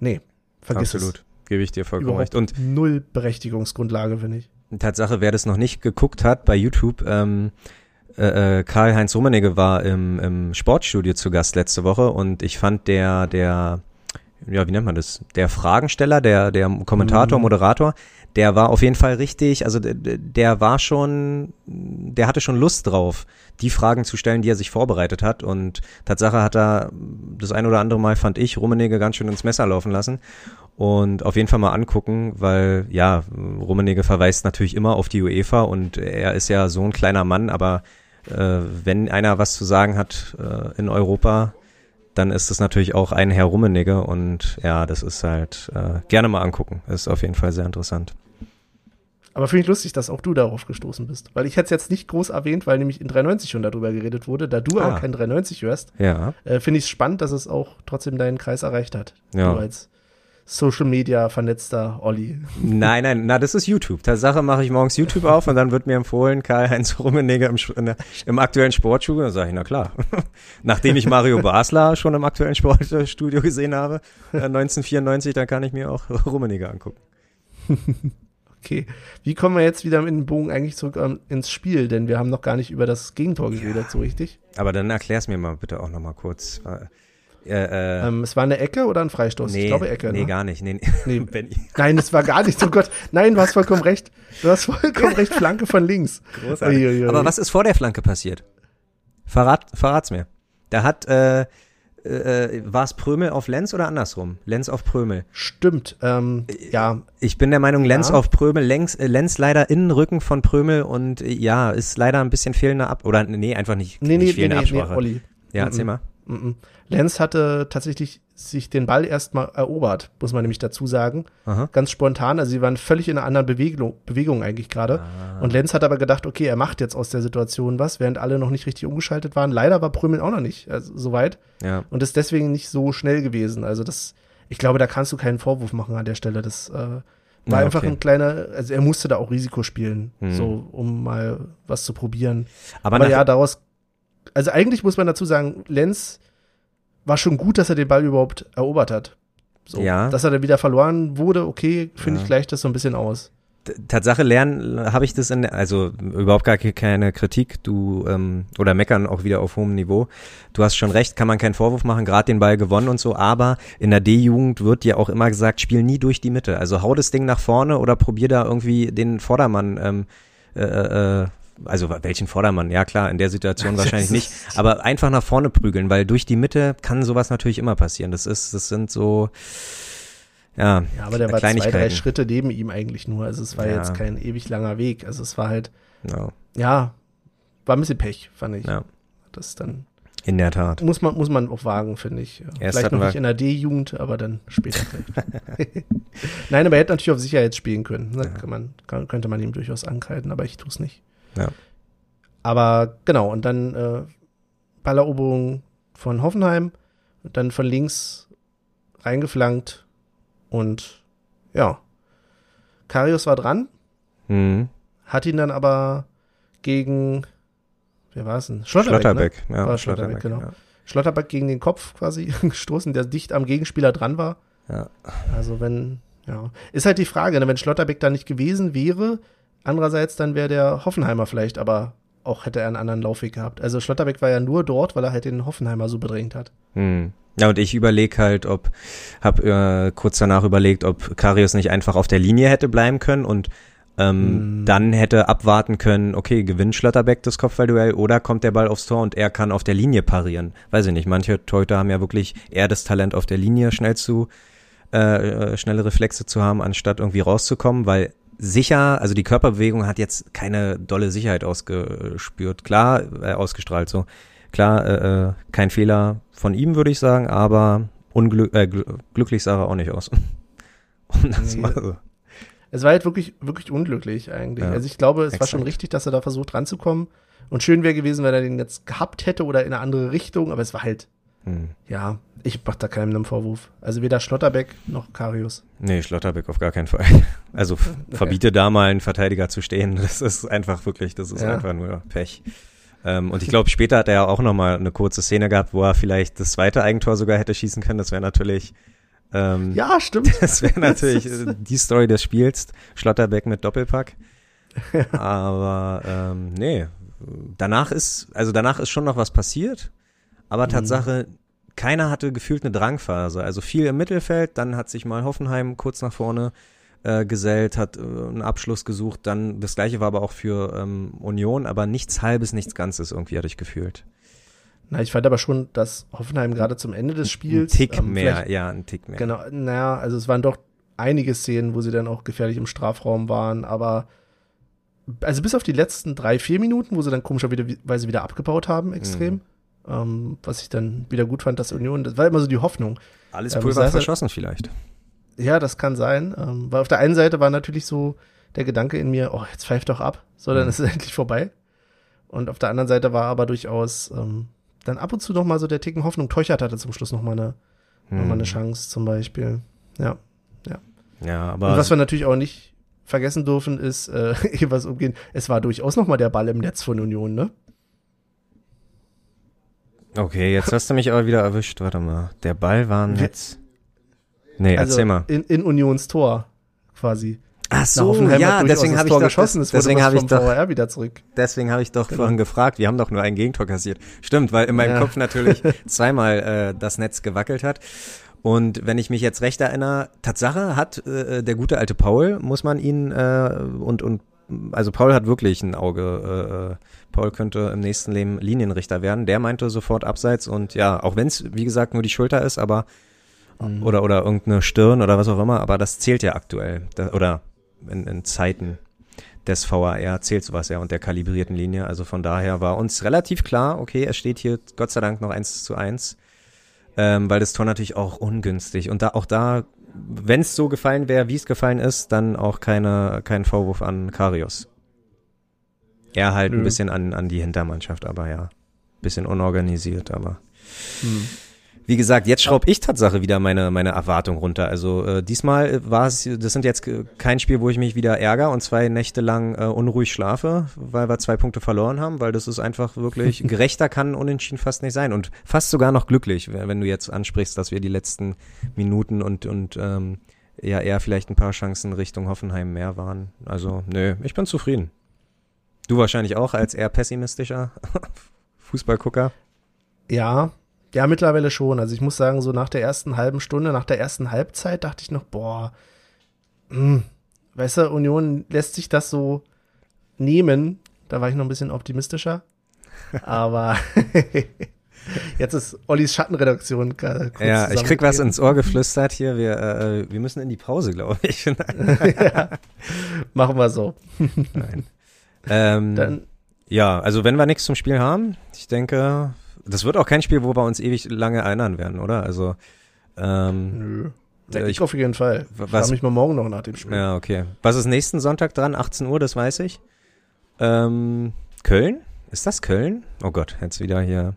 nee, vergiss Absolut. Gebe ich dir es. vollkommen recht. Und null Berechtigungsgrundlage, finde ich. Tatsache, wer das noch nicht geguckt hat bei YouTube, ähm, äh, äh, Karl-Heinz Rummenigge war im, im Sportstudio zu Gast letzte Woche und ich fand der, der, ja, wie nennt man das? Der Fragensteller, der, der Kommentator, Mhm. Moderator, der war auf jeden Fall richtig, also der, der war schon, der hatte schon Lust drauf, die Fragen zu stellen, die er sich vorbereitet hat und Tatsache hat er das ein oder andere Mal, fand ich, Rummenigge ganz schön ins Messer laufen lassen und auf jeden Fall mal angucken, weil ja, Rummenigge verweist natürlich immer auf die UEFA und er ist ja so ein kleiner Mann, aber äh, wenn einer was zu sagen hat äh, in Europa, dann ist es natürlich auch ein Herr Rummenigge und ja, das ist halt äh, gerne mal angucken. Ist auf jeden Fall sehr interessant. Aber finde ich lustig, dass auch du darauf gestoßen bist. Weil ich hätte es jetzt nicht groß erwähnt, weil nämlich in 390 schon darüber geredet wurde. Da du Ah. aber kein 390 hörst, Ja, äh, finde ich es spannend, dass es auch trotzdem deinen Kreis erreicht hat. Ja. Du als Social Media vernetzter Olli. nein, nein, na, das ist YouTube. Tatsache mache ich morgens YouTube auf und dann wird mir empfohlen, Karl-Heinz Rummenigge im, der, im aktuellen Sportstudio. Dann sage ich, na klar. [LAUGHS] Nachdem ich Mario Basler schon im aktuellen Sportstudio gesehen habe, äh, 1994, dann kann ich mir auch Rummenigge angucken. [LAUGHS] Okay. Wie kommen wir jetzt wieder mit dem Bogen eigentlich zurück ähm, ins Spiel? Denn wir haben noch gar nicht über das Gegentor geredet, so richtig. Aber dann erklär's mir mal bitte auch nochmal kurz. Äh, äh, Ähm, es war eine Ecke oder ein Freistoß? nee, ich glaube Ecke. nee, ne? gar nicht. Nee, Nee. Benny. [LAUGHS] Nein, es war gar nicht. Oh Gott. Nein, du hast vollkommen recht. Du hast vollkommen recht. Flanke von links. Großartig. Uiuiui. Aber was ist vor der Flanke passiert? Verrat, verrat's mir. Da hat, äh, äh, war es Prömel auf Lenz oder andersrum? Lenz auf Prömel. Stimmt. Ähm, ja, Ich bin der Meinung, Lenz Ja. auf Prömel, Lenz, äh, Lenz leider in den Rücken von Prömel und äh, ja, ist leider ein bisschen fehlender Ab, oder nee, einfach nicht, nee, nee, nicht nee, fehlende nee, nee, Absprache. Olli. ja, Mhm. erzähl mal. Lenz hatte tatsächlich sich den Ball erstmal erobert, muss man nämlich dazu sagen. Aha. Ganz spontan. Also sie waren völlig in einer anderen Bewegung, Bewegung eigentlich gerade. Ah. Und Lenz hat aber gedacht, okay, er macht jetzt aus der Situation was, während alle noch nicht richtig umgeschaltet waren. Leider war Prömel auch noch nicht also, so weit Ja, und ist deswegen nicht so schnell gewesen. Also das, ich glaube, da kannst du keinen Vorwurf machen an der Stelle. Das äh, war Ja, einfach okay. ein kleiner, also er musste da auch Risiko spielen, Mhm. so um mal was zu probieren. aber, Aber ja, daraus, also eigentlich muss man dazu sagen, Lenz war schon gut, dass er den Ball überhaupt erobert hat. So, Ja. Dass er dann wieder verloren wurde, okay, finde Ja. ich gleicht das so ein bisschen aus. Tatsache lernen habe ich das in, also überhaupt gar ke- keine Kritik, du ähm, oder meckern auch wieder auf hohem Niveau. Du hast schon recht, kann man keinen Vorwurf machen, gerade den Ball gewonnen und so, aber in der D-Jugend wird dir auch immer gesagt, spiel nie durch die Mitte. Also hau das Ding nach vorne oder probier da irgendwie den Vordermann, ähm, äh, äh, also welchen Vordermann? Ja klar, in der Situation [LAUGHS] wahrscheinlich nicht, aber einfach nach vorne prügeln, weil durch die Mitte kann sowas natürlich immer passieren. Das ist, das sind so, ja, Ja, aber der war zwei, drei Schritte neben ihm eigentlich nur. Also es war Ja. jetzt kein ewig langer Weg. Also es war halt, ja, ja, war ein bisschen Pech, fand ich. ja, Das dann in der Tat. muss man, muss man auch wagen, finde ich. Erst Vielleicht noch nicht in der D-Jugend, aber dann später vielleicht. [LAUGHS] Nein, aber er hätte natürlich auf Sicherheit spielen können. Ne? Ja. Kann man, kann, könnte man ihm durchaus ankreiden, aber ich tue es nicht. Ja. Aber genau, und dann äh, Balleroberung von Hoffenheim, und dann von links reingeflankt und ja, Karius war dran, Mhm. hat ihn dann aber gegen, wer war es denn? Schlotterbeck. Schlotterbeck, Ne? ja. War Schlotterbeck, genau. Ja. Schlotterbeck gegen den Kopf quasi [LAUGHS] gestoßen, der dicht am Gegenspieler dran war. Ja. Also wenn, ja, ist halt die Frage, ne? wenn Schlotterbeck da nicht gewesen wäre, andererseits dann wäre der Hoffenheimer vielleicht, aber auch hätte er einen anderen Laufweg gehabt. Also Schlotterbeck war ja nur dort, weil er halt den Hoffenheimer so bedrängt hat. Hm. Ja, und ich überlege halt, ob, hab äh, kurz danach überlegt, ob Karius nicht einfach auf der Linie hätte bleiben können und ähm, mm. dann hätte abwarten können, okay, gewinnt Schlotterbeck das Kopfballduell oder kommt der Ball aufs Tor und er kann auf der Linie parieren. Weiß ich nicht, manche Torhüter haben ja wirklich eher das Talent auf der Linie schnell zu, äh, äh, schnelle Reflexe zu haben, anstatt irgendwie rauszukommen, weil sicher, also die Körperbewegung hat jetzt keine dolle Sicherheit ausgespürt, klar, äh, ausgestrahlt so. Klar, äh, äh kein Fehler von ihm, würde ich sagen, aber unglück, äh, glücklich sah er auch nicht aus. Und [LAUGHS] das nee. war so. Es war halt wirklich, wirklich unglücklich eigentlich. Ja, also ich glaube, es exakt. war schon richtig, dass er da versucht ranzukommen. Und schön wäre gewesen, wenn er den jetzt gehabt hätte oder in eine andere Richtung, aber es war halt, hm. ja, ich mach da keinem einen Vorwurf. Also weder Schlotterbeck noch Karius. Nee, Schlotterbeck auf gar keinen Fall. [LAUGHS] Also [LAUGHS] okay. verbiete da mal einen Verteidiger zu stehen. Das ist einfach wirklich, das ist ja. einfach nur Pech. Ähm, und ich glaube, später hat er ja auch noch mal eine kurze Szene gehabt, wo er vielleicht das zweite Eigentor sogar hätte schießen können. Das wäre natürlich ähm, ja, stimmt. [LAUGHS] Das wäre natürlich die Story des Spiels. Schlotterbeck mit Doppelpack. Aber ähm, nee, danach ist, also danach ist schon noch was passiert. Aber mhm. Tatsache, keiner hatte gefühlt eine Drangphase. Also viel im Mittelfeld, dann hat sich mal Hoffenheim kurz nach vorne äh, gesellt, hat äh, einen Abschluss gesucht. Dann das gleiche war aber auch für ähm, Union, aber nichts halbes, nichts Ganzes irgendwie hatte ich gefühlt. Na, ich fand aber schon, dass Hoffenheim gerade zum Ende des Spiels. Ein Tick ähm, mehr, ja, ein Tick mehr. Genau, naja, also es waren doch einige Szenen, wo sie dann auch gefährlich im Strafraum waren, aber also bis auf die letzten drei, vier Minuten, wo sie dann komischerweise wieder abgebaut haben, extrem. Mhm. Ähm, was ich dann wieder gut fand, dass Union, das war immer so die Hoffnung. Alles ähm, Pulver ähm, verschossen vielleicht. Ja, das kann sein. Ähm, weil auf der einen Seite war natürlich so der Gedanke in mir, oh, jetzt pfeift doch ab, so, dann mhm. ist es [LAUGHS] endlich vorbei. Und auf der anderen Seite war aber durchaus ähm, dann ab und zu noch mal so der Ticken Hoffnung. Teuchert hatte zum Schluss noch mal eine, hm. noch mal eine hm. Chance zum Beispiel. Ja, ja. Ja, aber. Und was wir natürlich auch nicht vergessen dürfen, ist, äh, [LAUGHS] was umgehen. Es war durchaus noch mal der Ball im Netz von Union, ne? Okay, jetzt hast du mich aber wieder erwischt. Warte mal. Der Ball war ein Netz. Nee, also erzähl mal. In, in Unions Tor quasi. Ach so, ja, deswegen habe ich doch, geschossen. Das, deswegen habe ich doch, VR wieder zurück. Deswegen habe ich doch genau. vorhin gefragt. Wir haben doch nur ein Gegentor kassiert. Stimmt, weil in meinem ja. Kopf natürlich [LAUGHS] zweimal äh, das Netz gewackelt hat. Und wenn ich mich jetzt recht erinnere, Tatsache hat äh, der gute alte Paul, muss man ihn äh, und und also Paul hat wirklich ein Auge. Äh, Paul könnte im nächsten Leben Linienrichter werden. Der meinte sofort abseits und ja, auch wenn es wie gesagt nur die Schulter ist, aber mhm. oder oder irgendeine Stirn oder was auch immer, aber das zählt ja aktuell da, oder in, in Zeiten des VAR zählt sowas ja und der kalibrierten Linie. Also von daher war uns relativ klar, okay, es steht hier Gott sei Dank noch eins zu eins, ähm, weil das Tor natürlich auch ungünstig und da auch da, wenn es so gefallen wäre, wie es gefallen ist, dann auch keine kein Vorwurf an Karius. Er halt mhm. ein bisschen an an die Hintermannschaft, aber ja, bisschen unorganisiert, aber. Mhm. Wie gesagt, jetzt schraube ich Tatsache wieder meine, meine Erwartung runter. Also äh, diesmal war es, das sind jetzt kein Spiel, wo ich mich wieder ärgere und zwei Nächte lang äh, unruhig schlafe, weil wir zwei Punkte verloren haben, weil das ist einfach wirklich, [LAUGHS] gerechter kann unentschieden fast nicht sein und fast sogar noch glücklich, wenn du jetzt ansprichst, dass wir die letzten Minuten und, und ähm, ja eher vielleicht ein paar Chancen Richtung Hoffenheim mehr waren. Also, nö, ich bin zufrieden. Du wahrscheinlich auch als eher pessimistischer [LAUGHS] Fußballgucker. Ja, ja, mittlerweile schon. Also ich muss sagen, so nach der ersten halben Stunde, nach der ersten Halbzeit dachte ich noch, boah, mh, hm, weißt du, Union lässt sich das so nehmen. Da war ich noch ein bisschen optimistischer. [LAUGHS] Aber [LAUGHS] jetzt ist Ollis Schattenredaktion gerade Ja, ich krieg was ins Ohr geflüstert hier. Wir, äh, wir müssen in die Pause, glaube ich. [LAUGHS] ja, machen wir so. Nein. Ähm, Dann, ja, also wenn wir nichts zum Spiel haben, ich denke, das wird auch kein Spiel, wo wir uns ewig lange erinnern werden, oder? Also, ähm, Nö. Der ich auf jeden Fall. Ich was, mich mal morgen noch nach dem Spiel. Ja, okay. Was ist nächsten Sonntag dran? 18 Uhr, das weiß ich. Ähm, Köln? Ist das Köln? Oh Gott, jetzt wieder hier.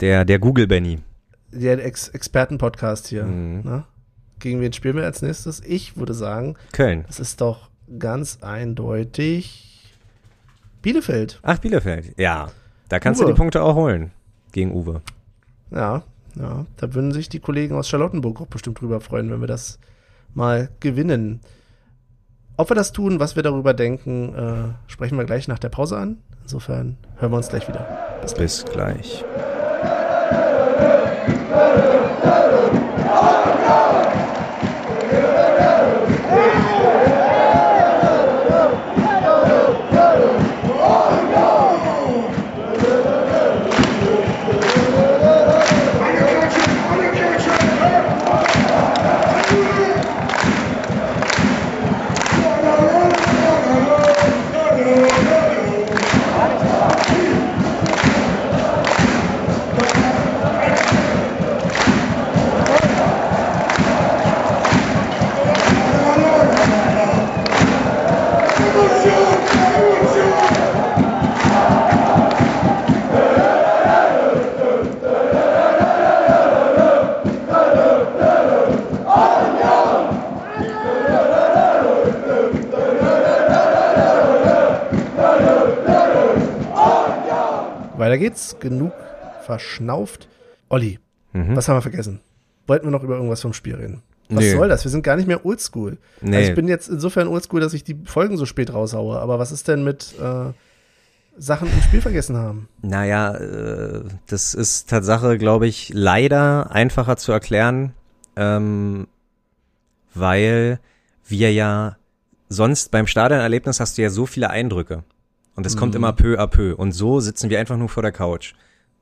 Der, der Google Benny. Der Ex Experten-Podcast hier. Mhm. Ne? Gegen wen spielen wir als nächstes? Ich würde sagen. Köln. Das ist doch ganz eindeutig Bielefeld. Ach, Bielefeld. Ja. Da kannst Uwe. du die Punkte auch holen gegen Uwe. Ja, ja. Da würden sich die Kollegen aus Charlottenburg auch bestimmt drüber freuen, wenn wir das mal gewinnen. Ob wir das tun, was wir darüber denken, äh, sprechen wir gleich nach der Pause an. Insofern hören wir uns gleich wieder. Bis, Bis gleich. Weiter geht's. Genug verschnauft. Olli, mhm. was haben wir vergessen? Wollten wir noch über irgendwas vom Spiel reden? Was nee. soll das? Wir sind gar nicht mehr oldschool. Nee. Also ich bin jetzt insofern oldschool, dass ich die Folgen so spät raushaue. Aber was ist denn mit äh, Sachen im Spiel vergessen haben? Naja, äh, das ist Tatsache, glaube ich, leider einfacher zu erklären, ähm, weil wir ja sonst beim Stadionerlebnis hast du ja so viele Eindrücke. Und es mhm. kommt immer peu à peu. Und so sitzen wir einfach nur vor der Couch.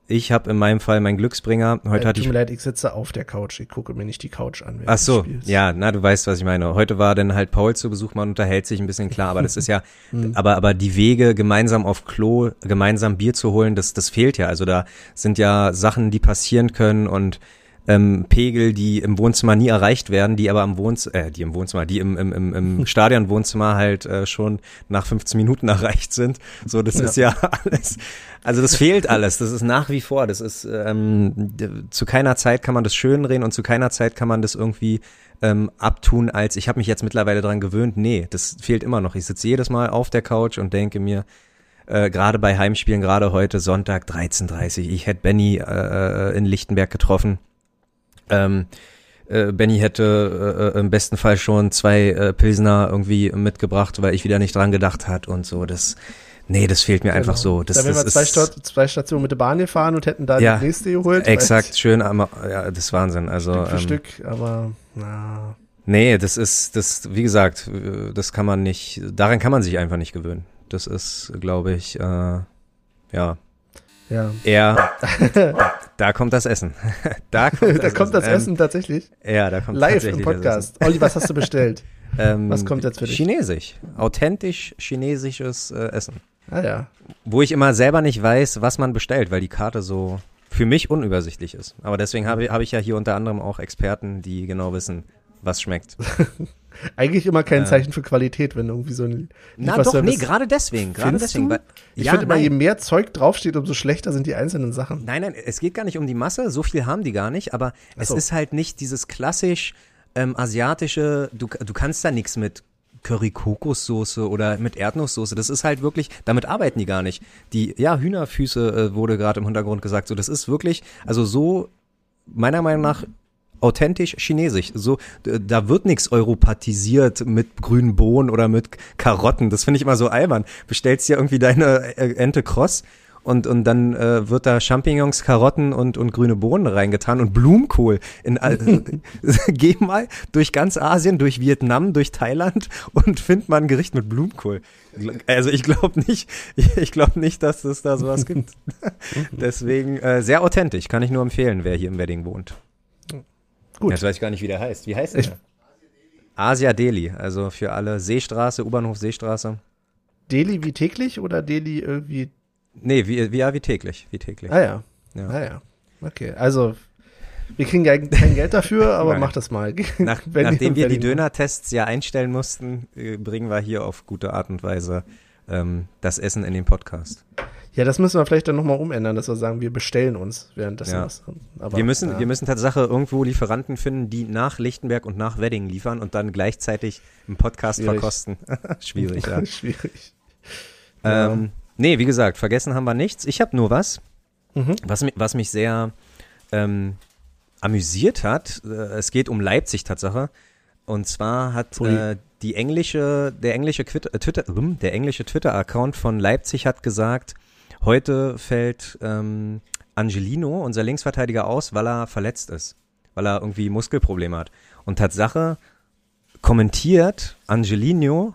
Ich habe in meinem Fall meinen Glücksbringer. Heute äh, hatte tut ich. mir leid, ich sitze auf der Couch. Ich gucke mir nicht die Couch an. Ach so, ja, na, du weißt, was ich meine. Heute war dann halt Paul zu Besuch, man unterhält sich ein bisschen klar, aber das ist ja, [LAUGHS] mhm. aber, aber die Wege, gemeinsam auf Klo, gemeinsam Bier zu holen, das, das fehlt ja. Also da sind ja Sachen, die passieren können und ähm, Pegel, die im Wohnzimmer nie erreicht werden, die aber im Wohnzimmer, äh, die im Wohnzimmer, die im, im, im, im Stadionwohnzimmer halt äh, schon nach 15 Minuten [LAUGHS] erreicht sind. So, das ja. ist ja alles. Also das fehlt alles. Das ist nach wie vor. Das ist ähm, zu keiner Zeit kann man das schönreden und zu keiner Zeit kann man das irgendwie ähm, abtun, als ich habe mich jetzt mittlerweile dran gewöhnt. Nee, das fehlt immer noch. Ich sitze jedes Mal auf der Couch und denke mir, äh, gerade bei Heimspielen, gerade heute Sonntag 13.30 ich hätte Benny äh, äh, in Lichtenberg getroffen ähm, äh, Benny hätte äh, im besten Fall schon zwei äh, Pilsner irgendwie mitgebracht, weil ich wieder nicht dran gedacht hat und so. Das, nee, das fehlt mir genau. einfach so. Das, da wären wir zwei, St zwei Stationen mit der Bahn gefahren und hätten da ja, die nächste geholt. Exakt, schön, aber, ja, das ist Wahnsinn. Also, Stück für ähm, Stück, aber na. Nee, das ist, das, wie gesagt, das kann man nicht, daran kann man sich einfach nicht gewöhnen. Das ist, glaube ich, äh, ja, ja. Er, [LAUGHS] da kommt das Essen. [LAUGHS] da kommt das, da kommt das Essen ähm, tatsächlich. Ja, da kommt Live im Podcast. Olli, was hast du bestellt? [LAUGHS] Ähm, was kommt jetzt für dich? Chinesisch. Authentisch chinesisches äh, Essen. Ah ja. Wo ich immer selber nicht weiß, was man bestellt, weil die Karte so für mich unübersichtlich ist. Aber deswegen habe hab ich ja hier unter anderem auch Experten, die genau wissen, was schmeckt. Eigentlich immer kein Zeichen für Qualität, wenn irgendwie so ein Na doch, nee, gerade deswegen, gerade deswegen. Weil, ich ja, finde immer, je mehr Zeug draufsteht, umso schlechter sind die einzelnen Sachen. Nein, nein, es geht gar nicht um die Masse, so viel haben die gar nicht, aber so. es ist halt nicht dieses klassisch ähm, asiatische, du, du kannst da nichts mit Curry-Kokossoße oder mit Erdnusssoße. Das ist halt wirklich, damit arbeiten die gar nicht. Die, ja, Hühnerfüße äh, wurde gerade im Hintergrund gesagt. So, das ist wirklich, also so meiner Meinung nach authentisch chinesisch. So, da wird nichts europathisiert mit grünen Bohnen oder mit Karotten. Das finde ich immer so albern. Bestellst dir irgendwie deine äh, Ente Cross und, und dann äh, wird da Champignons, Karotten und, und grüne Bohnen reingetan und Blumenkohl. In, all, [LAUGHS] [LAUGHS] geh mal durch ganz Asien, durch Vietnam, durch Thailand und find mal ein Gericht mit Blumenkohl. Also ich glaube nicht, ich glaube nicht, dass es da sowas gibt. [LAUGHS] Deswegen äh, sehr authentisch, kann ich nur empfehlen, wer hier im Wedding wohnt. Gut. Jetzt weiß ich gar nicht, wie der heißt. Wie heißt der? Asia Delhi, also für alle Seestraße, U-Bahnhof Seestraße. Delhi wie täglich oder Delhi irgendwie? Nee, wie, wie, ja, wie täglich, wie täglich. Ah ja. ja. Ah ja. Okay, also wir kriegen ja kein Geld dafür, [LAUGHS] aber mach das mal. Nach, [LAUGHS] nachdem wir die Döner-Tests ja einstellen mussten, äh, bringen wir hier auf gute Art und Weise ähm, das Essen in den Podcast. Ja, das müssen wir vielleicht dann nochmal umändern, dass wir sagen, wir bestellen uns währenddessen ja. was. Aber, wir müssen, ja. wir müssen Tatsache irgendwo Lieferanten finden, die nach Lichtenberg und nach Wedding liefern und dann gleichzeitig im Podcast Schwierig. verkosten. [LAUGHS] Schwierig, ja. [LAUGHS] Schwierig. Ähm, nee, wie gesagt, vergessen haben wir nichts. Ich habe nur was, mhm. was, was mich sehr ähm, amüsiert hat. Äh, es geht um Leipzig Tatsache. Und zwar hat äh, die englische, der englische Twitter, äh, Twitter der englische Twitter-Account von Leipzig hat gesagt, Heute fällt ähm, Angelino, unser Linksverteidiger, aus, weil er verletzt ist. Weil er irgendwie Muskelprobleme hat. Und Tatsache kommentiert Angelino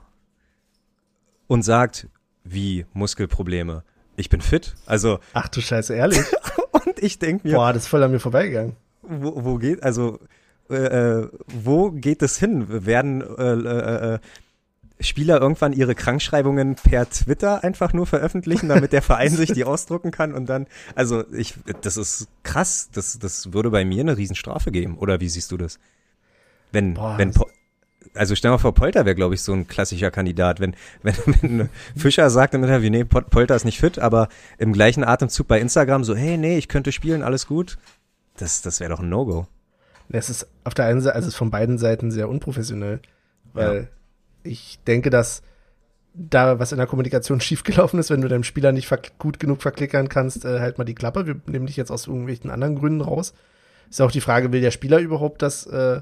und sagt, wie Muskelprobleme? Ich bin fit. Also. Ach du Scheiße, ehrlich? [LAUGHS] und ich denke mir. Boah, das ist voll an mir vorbeigegangen. Wo, wo geht, also, äh, äh wo geht es hin? Werden äh, äh, äh, Spieler irgendwann ihre Krankschreibungen per Twitter einfach nur veröffentlichen, damit der Verein sich die ausdrucken kann und dann, also ich, das ist krass, das, das würde bei mir eine Riesenstrafe geben. Oder wie siehst du das? Wenn, Boah, wenn, also stell mal vor, Polter wäre, glaube ich, so ein klassischer Kandidat. Wenn, [LAUGHS] wenn, wenn Fischer sagt im Interview, nee, Polter ist nicht fit, aber im gleichen Atemzug bei Instagram so, hey, nee, ich könnte spielen, alles gut. Das, das wäre doch ein No-Go. Es ist auf der einen Seite, also es ist von beiden Seiten sehr unprofessionell, weil ja. Ich denke, dass da was in der Kommunikation [LAUGHS] schiefgelaufen ist, wenn du deinem Spieler nicht gut genug verklickern kannst, äh, halt mal die Klappe. Wir nehmen dich jetzt aus irgendwelchen anderen Gründen raus. Ist auch die Frage, will der Spieler überhaupt das äh,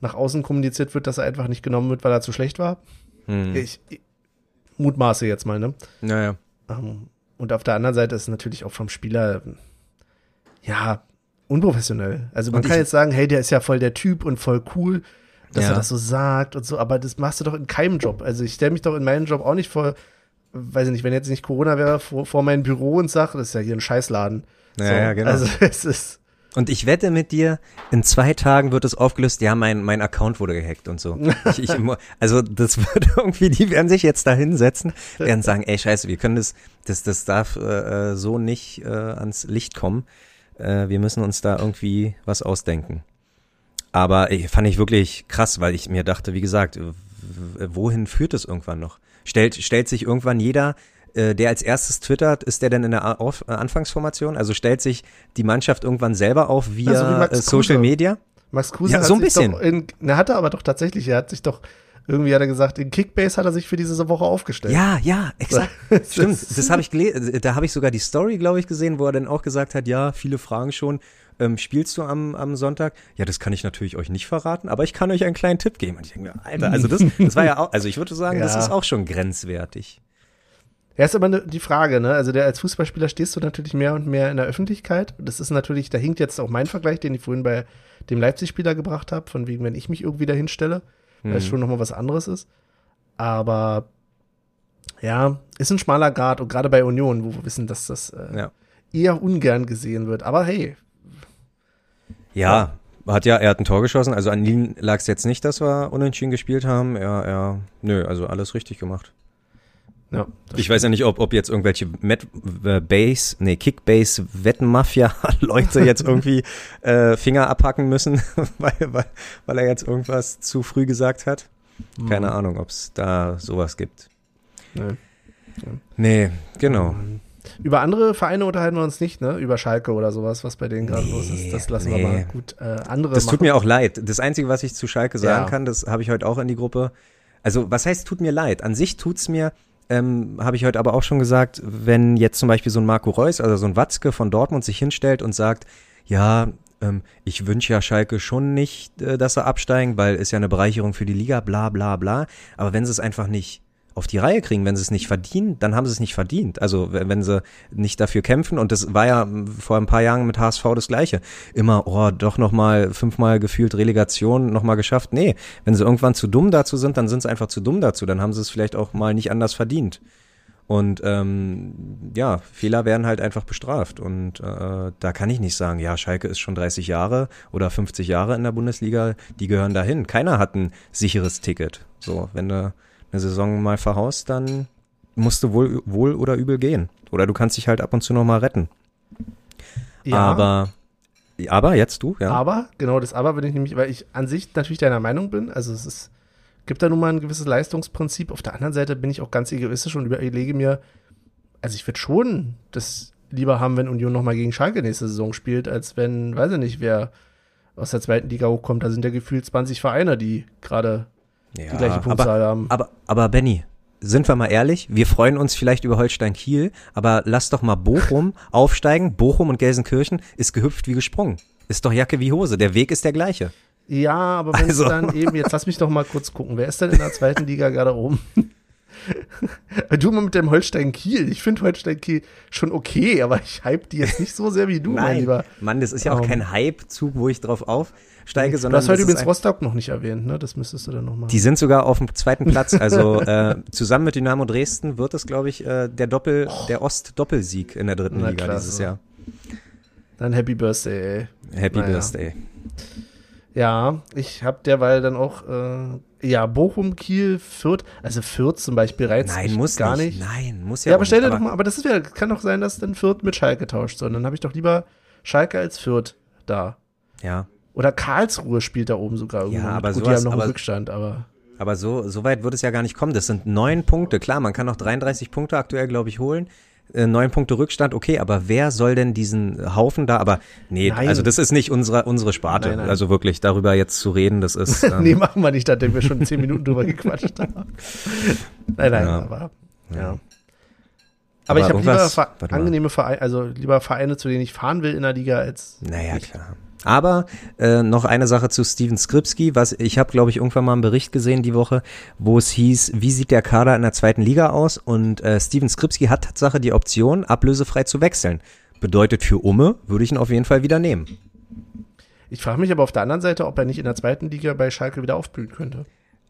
nach außen kommuniziert wird, dass er einfach nicht genommen wird, weil er zu schlecht war. Hm. Ich, ich, mutmaße jetzt mal, ne? Naja. Ähm, und auf der anderen Seite ist es natürlich auch vom Spieler, ja, unprofessionell. Also man und kann jetzt sagen, hey, der ist ja voll der Typ und voll cool, dass ja. er das so sagt und so, aber das machst du doch in keinem Job. Also ich stelle mich doch in meinem Job auch nicht vor, weiß ich nicht, wenn jetzt nicht Corona wäre, vor, vor mein Büro und sage, das ist ja hier ein Scheißladen. Ja, so, ja genau. Also [LAUGHS] es ist und ich wette mit dir, in zwei Tagen wird es aufgelöst, ja, mein, mein Account wurde gehackt und so. Ich, ich, also das [LAUGHS] wird irgendwie, die werden sich jetzt da hinsetzen, werden sagen, ey scheiße, wir können das, das, das darf äh, so nicht äh, ans Licht kommen. Äh, wir müssen uns da irgendwie was ausdenken. Aber ey, fand ich wirklich krass, weil ich mir dachte, wie gesagt, wohin führt es irgendwann noch? Stellt, stellt sich irgendwann jeder äh, der als erstes twittert, ist der denn in der auf äh, Anfangsformation? Also stellt sich die Mannschaft irgendwann selber auf via also äh, Social Media? Max Kruse ja, so ein bisschen. In, na, hat er aber doch tatsächlich, er hat sich doch irgendwie hat er gesagt, in Kickbase hat er sich für diese Woche aufgestellt. Ja, ja, exakt. [LAUGHS] Stimmt, das habe ich gelesen, da habe ich sogar die Story, glaube ich, gesehen, wo er dann auch gesagt hat, ja, viele fragen schon, ähm, spielst du am, am Sonntag? Ja, das kann ich natürlich euch nicht verraten, aber ich kann euch einen kleinen Tipp geben. Und ich denke mir, Alter, also das, das war ja auch, also ich würde sagen, ja. das ist auch schon grenzwertig. Ja, ist aber ne, die Frage, ne? Also der als Fußballspieler stehst du natürlich mehr und mehr in der Öffentlichkeit. Das ist natürlich, da hinkt jetzt auch mein Vergleich, den ich vorhin bei dem Leipzig-Spieler gebracht habe, von wegen, wenn ich mich irgendwie dahin stelle, mhm. weil es mhm. schon nochmal was anderes ist. Aber ja, ist ein schmaler Grad und gerade bei Union, wo wir wissen, dass das äh, ja. eher ungern gesehen wird. Aber hey. Ja, hat ja, er hat ein Tor geschossen. Also an ihm lag es jetzt nicht, dass wir unentschieden gespielt haben. Er, er, nö, also alles richtig gemacht. Ja, ich weiß ja nicht, ob, ob jetzt irgendwelche Met äh, Base, nee, Kickbase Wettenmafia [LAUGHS] Leute jetzt irgendwie [LAUGHS] äh, Finger abhacken müssen, [LAUGHS] weil, weil, weil er jetzt irgendwas zu früh gesagt hat. Keine mhm. Ahnung, ob es da sowas gibt. Nee. Ja. Nee, genau. Ähm, über andere Vereine unterhalten wir uns nicht, ne? Über Schalke oder sowas, was bei denen gerade nee, los ist. Das lassen nee. wir mal gut. Äh, andere. Das machen. tut mir auch leid. Das Einzige, was ich zu Schalke sagen ja. kann, das habe ich heute auch in die Gruppe. Also, was heißt, tut mir leid? An sich tut's mir ähm, habe ich heute aber auch schon gesagt, wenn jetzt zum Beispiel so ein Marco Reus, also so ein Watzke von Dortmund sich hinstellt und sagt, ja, ähm, ich wünsche ja Schalke schon nicht, äh, dass er absteigen, weil ist ja eine Bereicherung für die Liga, bla bla bla. Aber wenn sie es einfach nicht auf die Reihe kriegen. Wenn sie es nicht verdienen, dann haben sie es nicht verdient. Also wenn sie nicht dafür kämpfen und das war ja vor ein paar Jahren mit HSV das Gleiche. Immer, oh, doch nochmal fünfmal gefühlt Relegation nochmal geschafft. Nee, wenn sie irgendwann zu dumm dazu sind, dann sind sie einfach zu dumm dazu. Dann haben sie es vielleicht auch mal nicht anders verdient. Und ähm, ja, Fehler werden halt einfach bestraft. Und äh, da kann ich nicht sagen, ja, Schalke ist schon 30 Jahre oder 50 Jahre in der Bundesliga, die gehören dahin. Keiner hat ein sicheres Ticket. So, wenn du eine Saison mal verhaust, dann musst du wohl, wohl oder übel gehen. Oder du kannst dich halt ab und zu noch mal retten. Ja. Aber, aber jetzt du, ja. Aber, genau das Aber bin ich nämlich, weil ich an sich natürlich deiner Meinung bin. Also es ist, gibt da nun mal ein gewisses Leistungsprinzip. Auf der anderen Seite bin ich auch ganz egoistisch und überlege mir, also ich würde schon das lieber haben, wenn Union noch mal gegen Schalke nächste Saison spielt, als wenn, weiß ich nicht, wer aus der zweiten Liga hochkommt. Da sind ja gefühlt 20 Vereine, die gerade ja, die gleiche Punktzahl aber, haben. Aber, aber Benny, sind wir mal ehrlich, wir freuen uns vielleicht über Holstein Kiel, aber lass doch mal Bochum [LAUGHS] aufsteigen. Bochum und Gelsenkirchen ist gehüpft wie gesprungen. Ist doch Jacke wie Hose. Der Weg ist der gleiche. Ja, aber wenn also. es dann eben, jetzt lass mich doch mal kurz gucken, wer ist denn in der zweiten [LAUGHS] Liga gerade oben? [LAUGHS] du mal mit dem Holstein Kiel. Ich finde Holstein Kiel schon okay, aber ich hype die jetzt nicht so sehr wie du, Nein. mein Lieber. Mann, das ist ja auch Um, kein Hype-Zug, wo ich drauf aufsteige, Du sondern hast heute übrigens Rostock noch nicht erwähnt, ne? Das müsstest du dann noch machen. die sind sogar auf dem zweiten [LAUGHS] Platz. Also äh, zusammen mit Dynamo Dresden wird es, glaube ich, äh, der Doppel, der Ost-Doppelsieg in der dritten Na, Liga klasse. dieses Jahr. Dann Happy Birthday, ey. Happy Naja. Birthday. Ja, ich habe derweil dann auch, äh, ja, Bochum, Kiel, Fürth, also Fürth zum Beispiel reizt Nein, muss gar nicht. nicht. Nein, muss ja, Ja, aber stell dir doch mal, aber das ist ja, kann doch sein, dass dann Fürth mit Schalke tauscht, sondern dann habe ich doch lieber Schalke als Fürth da. Ja, Oder Karlsruhe spielt da oben sogar irgendwo. Ja, aber Gut, die sowas- haben noch aber- einen Rückstand, aber aber so, so weit wird es ja gar nicht kommen. Das sind neun Punkte. Klar, man kann noch 33 Punkte aktuell, glaube ich, holen. Äh, Neun Punkte Rückstand, okay, aber wer soll denn diesen Haufen da, aber nee, Nein. also das ist nicht unsere, unsere Sparte. Nein, nein. Also wirklich, darüber jetzt zu reden, das ist, [LAUGHS] ähm, nee, machen wir nicht, nachdem wir schon zehn Minuten drüber gequatscht haben. [LAUGHS] Nein, nein, Ja. aber ja. Ja. Aber, Aber ich habe lieber Ver angenehme Vereine, also lieber Vereine, zu denen ich fahren will in der Liga, als Naja, klar. Aber äh, noch eine Sache zu Steven Skripski, was ich habe, glaube ich, irgendwann mal einen Bericht gesehen die Woche, wo es hieß, wie sieht der Kader in der zweiten Liga aus? Und äh, Steven Skripski hat Tatsache die Option, ablösefrei zu wechseln. Bedeutet für Umme, würde ich ihn auf jeden Fall wieder nehmen. ich frage mich aber auf der anderen Seite, ob er nicht in der zweiten Liga bei Schalke wieder aufblühen könnte.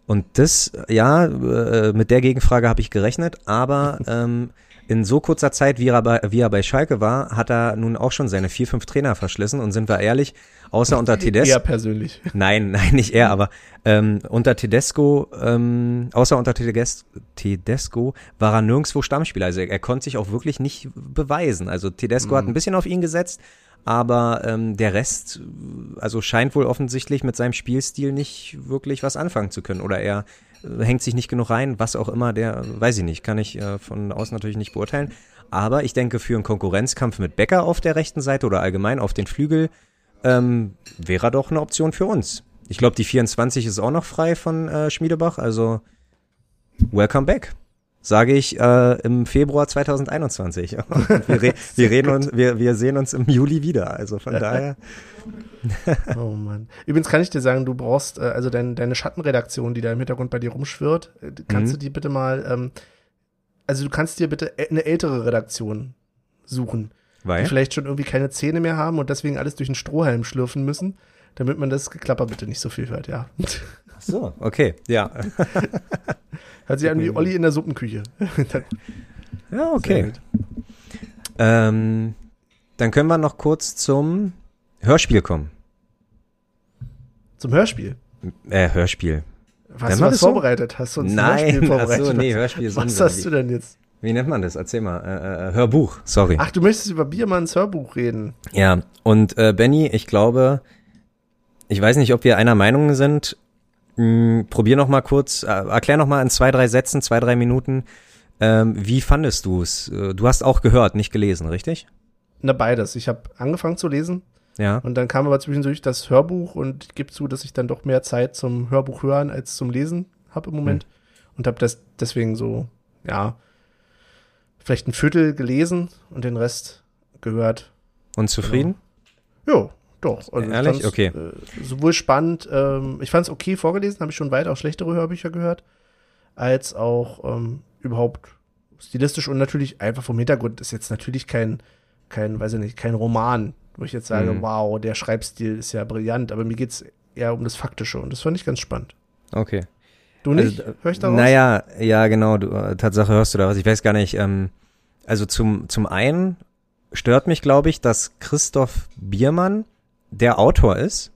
Und das, ja, äh, mit der Gegenfrage habe ich gerechnet, aber ähm, in so kurzer Zeit, wie er, bei, wie er bei Schalke war, hat er nun auch schon seine vier, fünf Trainer verschlissen und sind wir ehrlich, außer unter [LAUGHS] Tedesco. Eher persönlich. [LAUGHS] Nein, nein, nicht er, aber ähm, unter Tedesco, ähm, außer unter Tedes Tedesco war er nirgendwo Stammspieler. Also er, er konnte sich auch wirklich nicht beweisen. Also Tedesco hat ein bisschen auf ihn gesetzt, aber ähm, der Rest, also scheint wohl offensichtlich mit seinem Spielstil nicht wirklich was anfangen zu können. Oder er hängt sich nicht genug rein, was auch immer, der, weiß ich nicht, kann ich äh, von außen natürlich nicht beurteilen. Aber ich denke, für einen Konkurrenzkampf mit Becker auf der rechten Seite oder allgemein auf den Flügel ähm, wäre doch eine Option für uns. Ich glaube, die 24 ist auch noch frei von äh, Schmiedebach, also welcome back. Sage ich äh, im Februar 2021. Und [LAUGHS] wir, re [LAUGHS] wir reden uns, wir, wir sehen uns im Juli wieder. Also von [LAUGHS] daher. Oh Mann. Übrigens kann ich dir sagen, du brauchst, äh, also dein, deine Schattenredaktion, die da im Hintergrund bei dir rumschwirrt, äh, kannst Mhm. du die bitte mal, ähm, also du kannst dir bitte eine ältere Redaktion suchen, die Weil? vielleicht schon irgendwie keine Zähne mehr haben und deswegen alles durch einen Strohhalm schlürfen müssen, damit man das Geklapper bitte nicht so viel hört, ja. Ach so, okay, ja. Hört sich an wie Olli in der Suppenküche. [LAUGHS] Ja, okay. Ähm, dann können wir noch kurz zum Hörspiel kommen. Zum Hörspiel. Äh, Hörspiel. Hast du was so? vorbereitet? Hast du uns ein Hörspiel Nein, vorbereitet? so, nee, Hörspiel ist Was hast du denn jetzt? Wie nennt man das? Erzähl mal. Äh, äh, Hörbuch, sorry. Ach, du möchtest über Biermanns Hörbuch reden. Ja, und äh, Benny, ich glaube, ich weiß nicht, ob wir einer Meinung sind. Hm, probier noch mal kurz, äh, erklär noch mal in zwei, drei Sätzen, zwei, drei Minuten, ähm, wie fandest du es? Äh, Du hast auch gehört, nicht gelesen, richtig? Na, beides. Ich habe angefangen zu lesen Ja. und dann kam aber zwischendurch das Hörbuch und ich gebe zu, dass ich dann doch mehr Zeit zum Hörbuch hören als zum Lesen habe im Moment. Und habe das deswegen so, ja, vielleicht ein Viertel gelesen und den Rest gehört. Und zufrieden? Ja, doch. Also ich Ehrlich? Okay. Äh, sowohl spannend, ähm, ich fand es okay vorgelesen, habe ich schon weit auch schlechtere Hörbücher gehört, als auch ähm, überhaupt stilistisch und natürlich einfach vom Hintergrund ist jetzt natürlich kein, kein, weiß ich nicht, kein Roman, wo ich jetzt sage, Mhm. wow, der Schreibstil ist ja brillant, aber mir geht's eher um das Faktische und das fand ich ganz spannend. Okay. Du nicht? Also, Hör ich da raus? Naja, ja, genau, du, äh, Tatsache hörst du da was. Ich weiß gar nicht, ähm, also zum, zum einen stört mich, glaube ich, dass Christoph Biermann der Autor ist,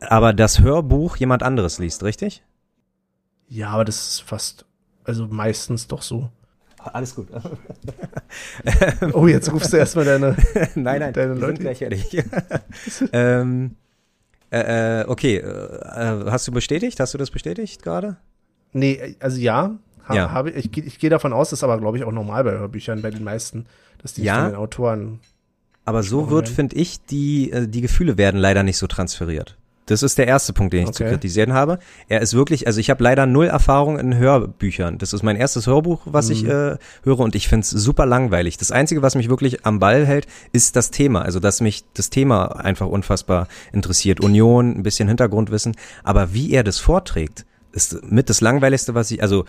aber das Hörbuch jemand anderes liest, richtig? Ja, aber das ist fast, also meistens doch so. Alles gut. [LAUGHS] Oh, jetzt rufst du erstmal deine. [LAUGHS] nein, nein, Deine Leute- gleich fertig. [LAUGHS] ähm, äh, äh, okay, äh, hast du bestätigt? Hast du das bestätigt gerade? Nee, also ja, ha, Ja. habe ich, ich, gehe- davon aus, das ist aber, glaube ich, auch normal bei Hörbüchern, bei den meisten, dass die Ja. von den Autoren. Aber so wird, finde ich, die, äh, die Gefühle werden leider nicht so transferiert. Das ist der erste Punkt, den ich zu Okay. kritisieren habe. Er ist wirklich, also ich habe leider null Erfahrung in Hörbüchern. Das ist mein erstes Hörbuch, was ich Mhm. äh, höre und ich finde es super langweilig. Das Einzige, was mich wirklich am Ball hält, ist das Thema. Also dass mich das Thema einfach unfassbar interessiert. Union, ein bisschen Hintergrundwissen. Aber wie er das vorträgt, ist mit das langweiligste, was ich, also,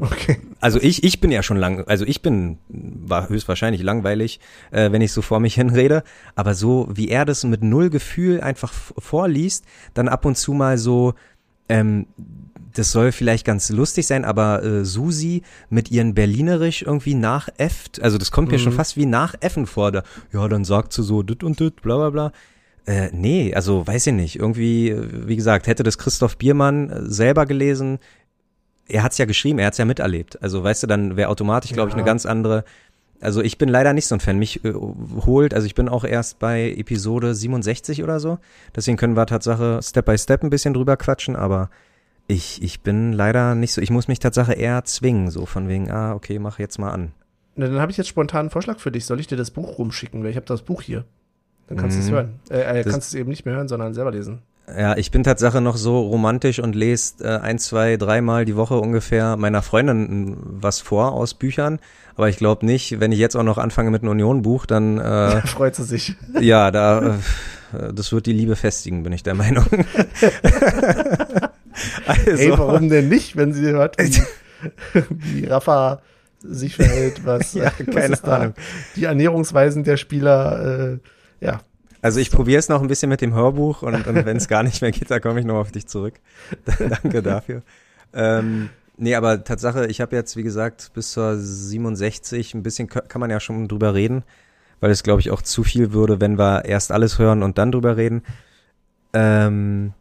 okay. also ich, ich bin ja schon lang, also ich bin, war höchstwahrscheinlich langweilig, äh, wenn ich so vor mich [LAUGHS] hinrede, aber so wie er das mit null Gefühl einfach vorliest, dann ab und zu mal so, ähm, das soll vielleicht ganz lustig sein, aber äh, Susi mit ihren Berlinerisch irgendwie nachäfft, also das kommt mir schon mhm. fast wie nachäffen vor, da, ja, dann sagt sie so dit und dit, bla bla bla. Äh, nee, also weiß ich nicht. Irgendwie, wie gesagt, hätte das Christoph Biermann äh, selber gelesen, er hat's ja geschrieben, er hat's ja miterlebt. Also weißt du, dann wäre automatisch, glaube ja. ich, eine ganz andere. Also ich bin leider nicht so ein Fan. Mich äh, holt, also ich bin auch erst bei Episode 67 oder so. Deswegen können wir Tatsache Step by Step ein bisschen drüber quatschen, aber ich, ich bin leider nicht so. Ich muss mich Tatsache eher zwingen, so von wegen, ah, okay, mach jetzt mal an. Na, dann habe ich jetzt spontan einen Vorschlag für dich. Soll ich dir das Buch rumschicken? Weil ich habe das Buch hier. Dann kannst du es mhm. hören. Äh, äh, kannst es eben nicht mehr hören, sondern selber lesen. Ja, ich bin Tatsache noch so romantisch und lese äh, ein, zwei, dreimal die Woche ungefähr meiner Freundin was vor aus Büchern. Aber ich glaube nicht, wenn ich jetzt auch noch anfange mit einem Union-Buch, dann äh, [LAUGHS] freut sie sich. [LAUGHS] Ja, da äh, das wird die Liebe festigen, bin ich der Meinung. [LAUGHS] also, Ey, warum denn nicht, wenn sie hört, wie, wie Rafa sich verhält, was, ja, keine was Ahnung. die Ernährungsweisen der Spieler äh, ja. Also ich probiere es noch ein bisschen mit dem Hörbuch und, und wenn es gar nicht mehr geht, da komme ich noch auf dich zurück. [LAUGHS] Danke dafür. Ähm, nee, aber Tatsache, ich habe jetzt, wie gesagt, bis zur 67 ein bisschen kann man ja schon drüber reden, weil es, glaube ich, auch zu viel würde, wenn wir erst alles hören und dann drüber reden. Ähm,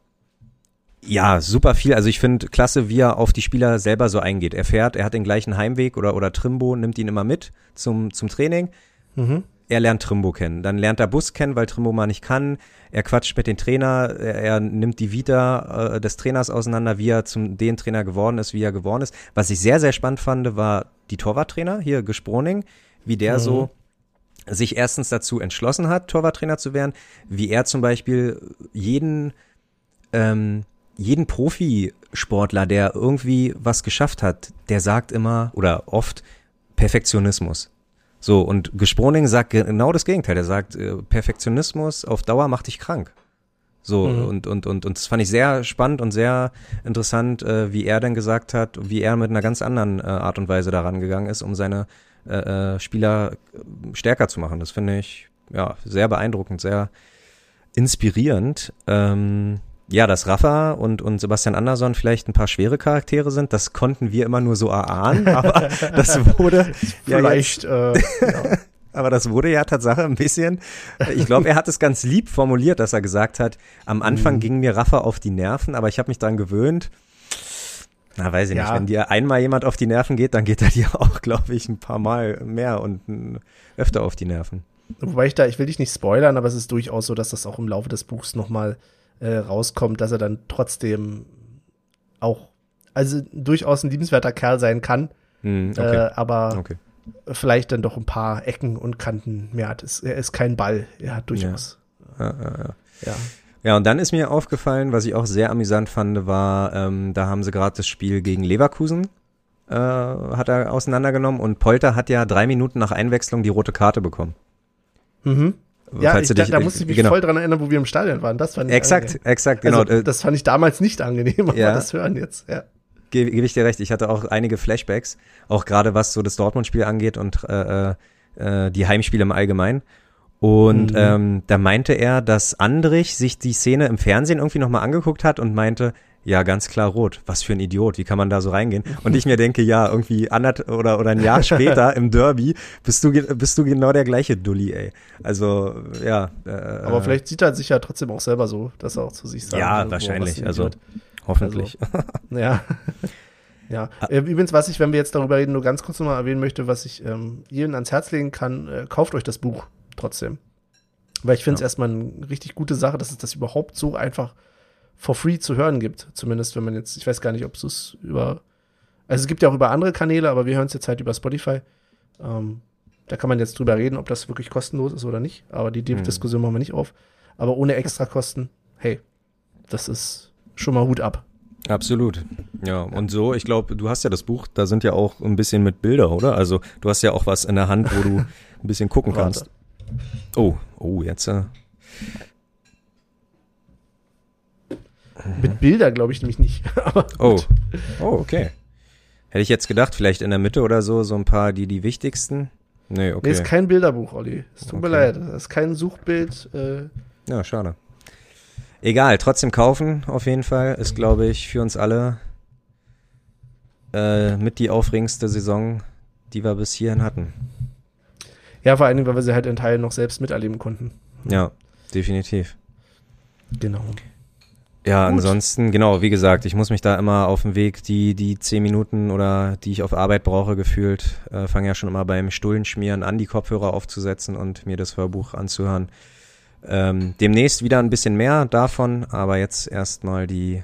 ja, super viel. Also ich finde klasse, wie er auf die Spieler selber so eingeht. Er fährt, er hat den gleichen Heimweg oder, oder Trimbo nimmt ihn immer mit zum, zum Training. Mhm er lernt Trimbo kennen. Dann lernt er Bus kennen, weil Trimbo mal nicht kann. Er quatscht mit dem Trainer, er, er nimmt die Vita äh, des Trainers auseinander, wie er zum den Trainer geworden ist, wie er geworden ist. Was ich sehr, sehr spannend fand, war die Torwarttrainer, hier Gesproning, wie der mhm. so sich erstens dazu entschlossen hat, Torwarttrainer zu werden, wie er zum Beispiel jeden, ähm, jeden Profisportler, der irgendwie was geschafft hat, der sagt immer oder oft Perfektionismus. So, und Gesproning sagt genau das Gegenteil. Er sagt, äh, Perfektionismus auf Dauer macht dich krank. So, mhm. und, und, und, und das fand ich sehr spannend und sehr interessant, äh, wie er dann gesagt hat, wie er mit einer ganz anderen äh, Art und Weise daran gegangen ist, um seine äh, äh Spieler stärker zu machen. Das finde ich, ja, sehr beeindruckend, sehr inspirierend. Ähm, ja, dass Rafa und, und Sebastian Andersson vielleicht ein paar schwere Charaktere sind, das konnten wir immer nur so erahnen, [LAUGHS] aber das wurde vielleicht, ja jetzt, äh, ja. [LAUGHS] aber das wurde ja Tatsache ein bisschen, ich glaube, er hat es ganz lieb formuliert, dass er gesagt hat, am Anfang mhm. ging mir Rafa auf die Nerven, aber ich habe mich dran gewöhnt. Na, weiß ich ja. nicht, wenn dir einmal jemand auf die Nerven geht, dann geht er [LAUGHS] dir auch, glaube ich, ein paar Mal mehr und öfter auf die Nerven. Wobei ich da, ich will dich nicht spoilern, aber es ist durchaus so, dass das auch im Laufe des Buchs nochmal mal äh, rauskommt, dass er dann trotzdem auch, also durchaus ein liebenswerter Kerl sein kann, mm, okay. äh, aber okay. vielleicht dann doch ein paar Ecken und Kanten mehr hat. Er ist kein Ball, er hat durchaus. Ja, ja, ja. ja. Ja, und dann ist mir aufgefallen, was ich auch sehr amüsant fand, war, ähm, da haben sie gerade das Spiel gegen Leverkusen äh, hat er auseinandergenommen und Polter hat ja drei Minuten nach Einwechslung die rote Karte bekommen. Mhm. Ja, ich, dich, da, da musste ich mich genau. voll dran erinnern, wo wir im Stadion waren. Das fand ich Exakt, angenehm. exakt, genau. Also, das fand ich damals nicht angenehm, aber ja. das hören jetzt, ja. Gebe geb ich dir recht, ich hatte auch einige Flashbacks, auch gerade was so das Dortmund-Spiel angeht und äh, äh, die Heimspiele im Allgemeinen. Und mhm. ähm, da meinte er, dass Andrich sich die Szene im Fernsehen irgendwie nochmal angeguckt hat und meinte, ja, ganz klar rot. Was für ein Idiot. Wie kann man da so reingehen? Und ich mir denke, ja, irgendwie anderth oder, oder ein Jahr [LAUGHS] später im Derby bist du, bist du genau der gleiche Dulli, ey. Also, ja. Äh, Aber vielleicht sieht er sich ja trotzdem auch selber so, dass er auch zu sich sagt. Ja, wahrscheinlich. Also, hoffentlich. Also, ja. [LAUGHS] Ja, ah. äh, übrigens, was ich, wenn wir jetzt darüber reden, nur ganz kurz nochmal erwähnen möchte, was ich ähm, Ihnen ans Herz legen kann, äh, kauft euch das Buch trotzdem. Weil ich finde es ja. erstmal eine richtig gute Sache, dass es das überhaupt so einfach for free zu hören gibt. Zumindest wenn man jetzt, ich weiß gar nicht, ob es über, also es gibt ja auch über andere Kanäle, aber wir hören es jetzt halt über Spotify. Ähm, da kann man jetzt drüber reden, ob das wirklich kostenlos ist oder nicht. Aber die mhm. Diskussion machen wir nicht auf. Aber ohne Extrakosten, hey, das ist schon mal Hut ab. Absolut. Ja, und so, ich glaube, du hast ja das Buch, da sind ja auch ein bisschen mit Bilder, oder? Also du hast ja auch was in der Hand, wo du [LAUGHS] ein bisschen gucken kannst. Oh, oh, jetzt. Äh, Mit Bilder glaube ich nämlich nicht. [LAUGHS] Aber Oh. Oh, okay. Hätte ich jetzt gedacht, vielleicht in der Mitte oder so, so ein paar, die die wichtigsten. Nee, Nee, okay. ist kein Bilderbuch, Olli. Es tut mir Okay. leid. Das ist kein Suchbild. Äh, Ja, schade. Egal, trotzdem kaufen auf jeden Fall. Ist, glaube ich, für uns alle äh, mit die aufregendste Saison, die wir bis hierhin hatten. ja, vor allen Dingen, weil wir sie halt in Teilen noch selbst miterleben konnten. Ja, definitiv. Genau. Ja, Gut. ansonsten, genau, wie gesagt, ich muss mich da immer auf dem Weg, die, die zehn Minuten oder die ich auf Arbeit brauche, gefühlt, äh, fange ja schon immer beim Stullenschmieren an, die Kopfhörer aufzusetzen und mir das Hörbuch anzuhören. Ähm, demnächst wieder ein bisschen mehr davon, aber jetzt erstmal die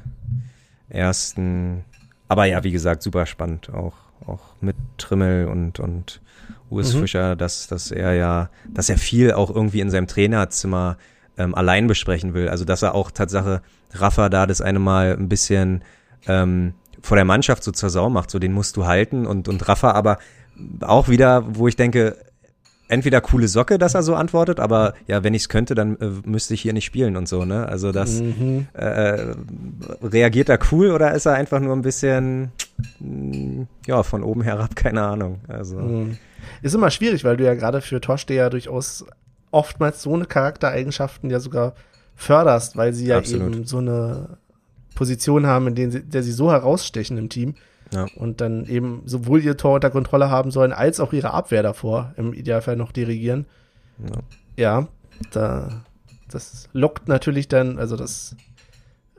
ersten, aber ja, wie gesagt, super spannend, auch, auch mit Trimmel und, und Urs Mhm. Fischer, dass, dass er ja, dass er viel auch irgendwie in seinem Trainerzimmer ähm, allein besprechen will. Also dass er auch Tatsache Rafa da das eine Mal ein bisschen ähm, vor der Mannschaft so zur Sau macht, so den musst du halten und, und Rafa aber auch wieder, wo ich denke, entweder coole Socke, dass er so antwortet, aber ja, wenn ich es könnte, dann äh, müsste ich hier nicht spielen und so, ne? Also das Mhm. äh, reagiert er cool oder ist er einfach nur ein bisschen mh, ja, von oben herab, keine Ahnung. Also Mhm. Ist immer schwierig, weil du ja gerade für Torsteher durchaus oftmals so eine Charaktereigenschaften ja sogar förderst, weil sie ja Absolut. eben so eine Position haben, in der sie, der sie so herausstechen im Team Ja. und dann eben sowohl ihr Tor unter Kontrolle haben sollen, als auch ihre Abwehr davor im Idealfall noch dirigieren. ja. Ja, da, das lockt natürlich dann, also das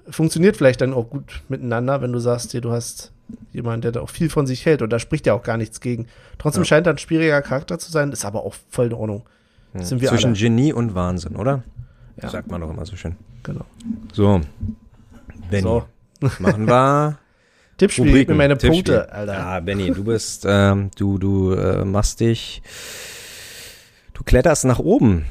funktioniert vielleicht dann auch gut miteinander, wenn du sagst, hier, du hast jemanden, der da auch viel von sich hält und da spricht ja auch gar nichts gegen. Trotzdem Ja. scheint er ein schwieriger Charakter zu sein, ist aber auch voll in Ordnung. Ja. Sind wir Zwischen alle. Genie und Wahnsinn, oder? Ja. Sagt man doch immer so schön. Genau. So. Benny. So. Machen wir [LAUGHS] Tippspiel, gib mir meine Tippspiel. Punkte, Alter. Ja, Benny, du bist, ähm, du, du äh, machst dich, du kletterst nach oben.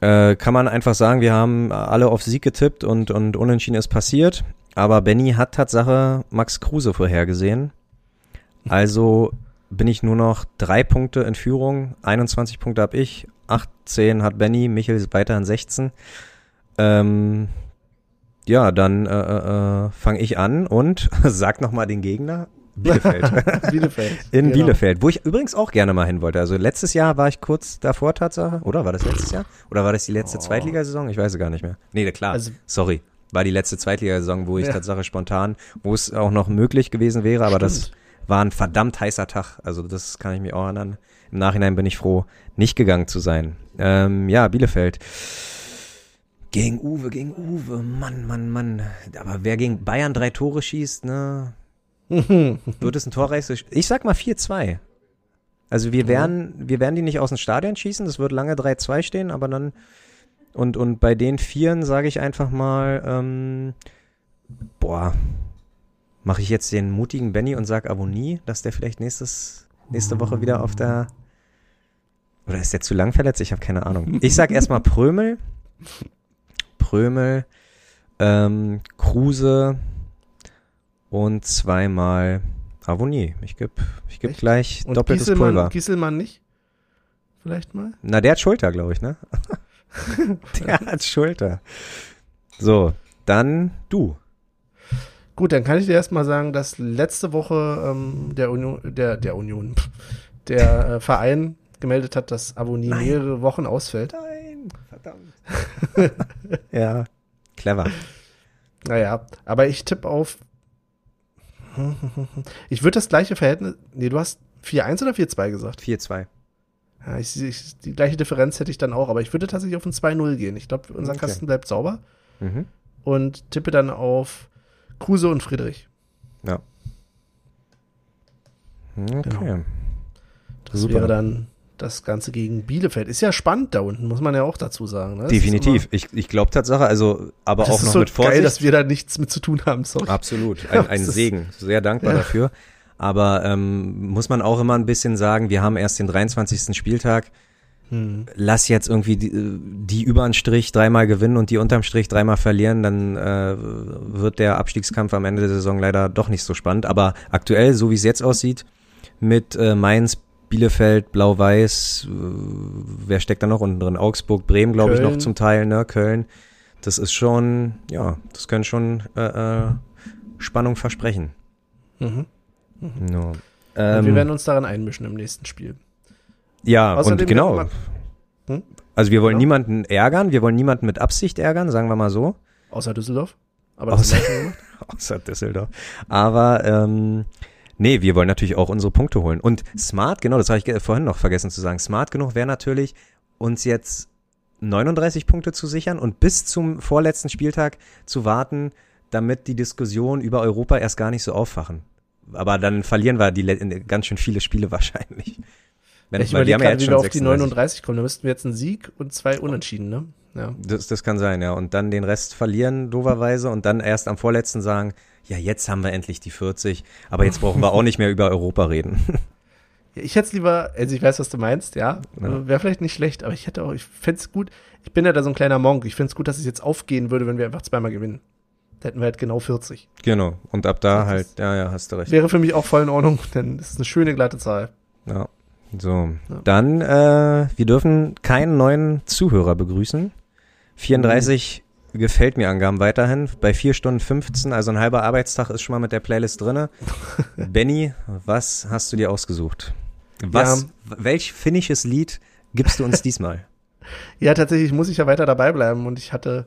Äh, kann man einfach sagen, wir haben alle auf Sieg getippt und, und unentschieden ist passiert. Aber Benny hat Tatsache Max Kruse vorhergesehen. Also bin ich nur noch drei Punkte in Führung. 21 Punkte habe ich, 18 hat Benny, Michel ist weiterhin 16. Ähm, ja, dann äh, äh, äh, fange ich an und [LAUGHS] sag noch mal den Gegner. Bielefeld. [LAUGHS] Bielefeld. [LAUGHS] In Genau. Bielefeld, wo ich übrigens auch gerne mal hin wollte. Also letztes Jahr war ich kurz davor Tatsache, oder war das letztes Jahr? Oder war das die letzte Oh. Zweitligasaison? Ich weiß es gar nicht mehr. Nee, klar. Also- Sorry. War die letzte Zweitligasaison, wo ich Ja. Tatsache spontan, wo es auch noch möglich gewesen wäre, aber das Stimmt. war ein verdammt heißer Tag. Also das kann ich mir auch erinnern. Im Nachhinein bin ich froh, nicht gegangen zu sein. Ähm, ja, Bielefeld. Gegen Uwe, gegen Uwe. Mann, Mann, Mann. Aber wer gegen Bayern drei Tore schießt, ne? [LAUGHS] Wird es ein torreiches? Ich sag mal 4-2. Also wir werden, wir werden die nicht aus dem Stadion schießen. Das wird lange 3-2 stehen, aber dann und und bei den Vieren sage ich einfach mal, ähm, boah, mache ich jetzt den mutigen Benny und sag Avonie, dass der vielleicht nächstes nächste Woche wieder auf der oder ist der zu lang verletzt? Ich habe keine Ahnung. [LAUGHS] Ich sag erstmal Prömel, Prömel, ähm, Kruse und zweimal Avonie. Ich geb, ich geb Echt? gleich Und doppeltes Gieselmann, Pulver. Gieselmann nicht? Vielleicht mal? Na, der hat Schulter, glaube ich, ne? [LAUGHS] der hat Schulter. So, dann du. Gut, dann kann ich dir erstmal sagen, dass letzte Woche ähm, der Union, der, der Union, [LAUGHS] der äh, Verein gemeldet hat, dass Nein. mehrere Wochen ausfällt. Nein, verdammt. [LAUGHS] ja, clever. Naja, aber ich tippe auf. Ich würde das gleiche Verhältnis. Nee, du hast 4-1 oder 4-2 gesagt? 4-2. Ja, ich, ich, die gleiche Differenz hätte ich dann auch, aber ich würde tatsächlich auf ein 2-0 gehen. Ich glaube, unser Okay. Kasten bleibt sauber Mhm. und tippe dann auf Kruse und Friedrich. Ja. Okay. Genau. Das Super. wäre dann das Ganze gegen Bielefeld. Ist ja spannend da unten, muss man ja auch dazu sagen. Ne? Definitiv. Ich, ich glaube Tatsache, also, aber das auch ist noch so mit Vorsicht. geil, dass wir da nichts mit zu tun haben. Sorry. Absolut, [LAUGHS] ein, ein Segen. Sehr dankbar Ja. dafür. Aber ähm, muss man auch immer ein bisschen sagen, wir haben erst den 23. Spieltag. Hm. Lass jetzt irgendwie die, die über den Strich dreimal gewinnen und die unterm Strich dreimal verlieren, dann äh, wird der Abstiegskampf am Ende der Saison leider doch nicht so spannend. Aber aktuell, so wie es jetzt aussieht, mit äh, Mainz, Bielefeld, Blau-Weiß, äh, wer steckt da noch unten drin? Augsburg, Bremen, glaube ich, noch zum Teil, ne? Köln. das ist schon, ja, das können schon äh, äh, Spannung versprechen. Mhm. No. Und wir Ähm, werden uns daran einmischen im nächsten Spiel. ja, Außerdem und genau. Hm? Also wir wollen Genau. niemanden ärgern, wir wollen niemanden mit Absicht ärgern, sagen wir mal so. Außer Düsseldorf. Aber Außer-. [LAUGHS] Außer Düsseldorf. Aber ähm, nee, wir wollen natürlich auch unsere Punkte holen. Und smart, genau, das habe ich ge- vorhin noch vergessen zu sagen. Smart genug wäre natürlich, uns jetzt 39 Punkte zu sichern und bis zum vorletzten Spieltag zu warten, damit die Diskussion über Europa erst gar nicht so auffachen. Aber dann verlieren wir die ganz schön viele Spiele [LAUGHS] wahrscheinlich. Wenn, ich weil überlege gerade, wie wir auf die 36. 39 kommen. Da müssten wir jetzt einen Sieg und zwei Unentschieden, ne? Ja. Das, das kann sein, ja. Und dann den Rest verlieren, doverweise, und dann erst am vorletzten sagen, ja, jetzt haben wir endlich die 40, aber jetzt brauchen wir auch nicht mehr über Europa reden. [LAUGHS] Ich hätte es lieber, also ich weiß, was du meinst, ja. Ja. Wäre vielleicht nicht schlecht, aber ich hätte auch, ich fände es gut. Ich bin ja da so ein kleiner Monk. Ich finde es gut, dass es jetzt aufgehen würde, wenn wir einfach zweimal gewinnen. Da hätten wir halt genau 40. genau. Und ab da Das halt, ja, ja, hast du recht. Wäre für mich auch voll in Ordnung, [LAUGHS] denn es ist eine schöne glatte Zahl. Ja. So, Ja. dann, äh, wir dürfen keinen neuen Zuhörer begrüßen. 34 gefällt mir Angaben weiterhin. Bei 4 Stunden 15, also ein halber Arbeitstag ist schon mal mit der Playlist drinne. [LAUGHS] Benny, was hast du dir ausgesucht? Was, welch finnisches Lied gibst du uns [LAUGHS] diesmal? Ja, tatsächlich muss ich ja weiter dabei bleiben und ich hatte,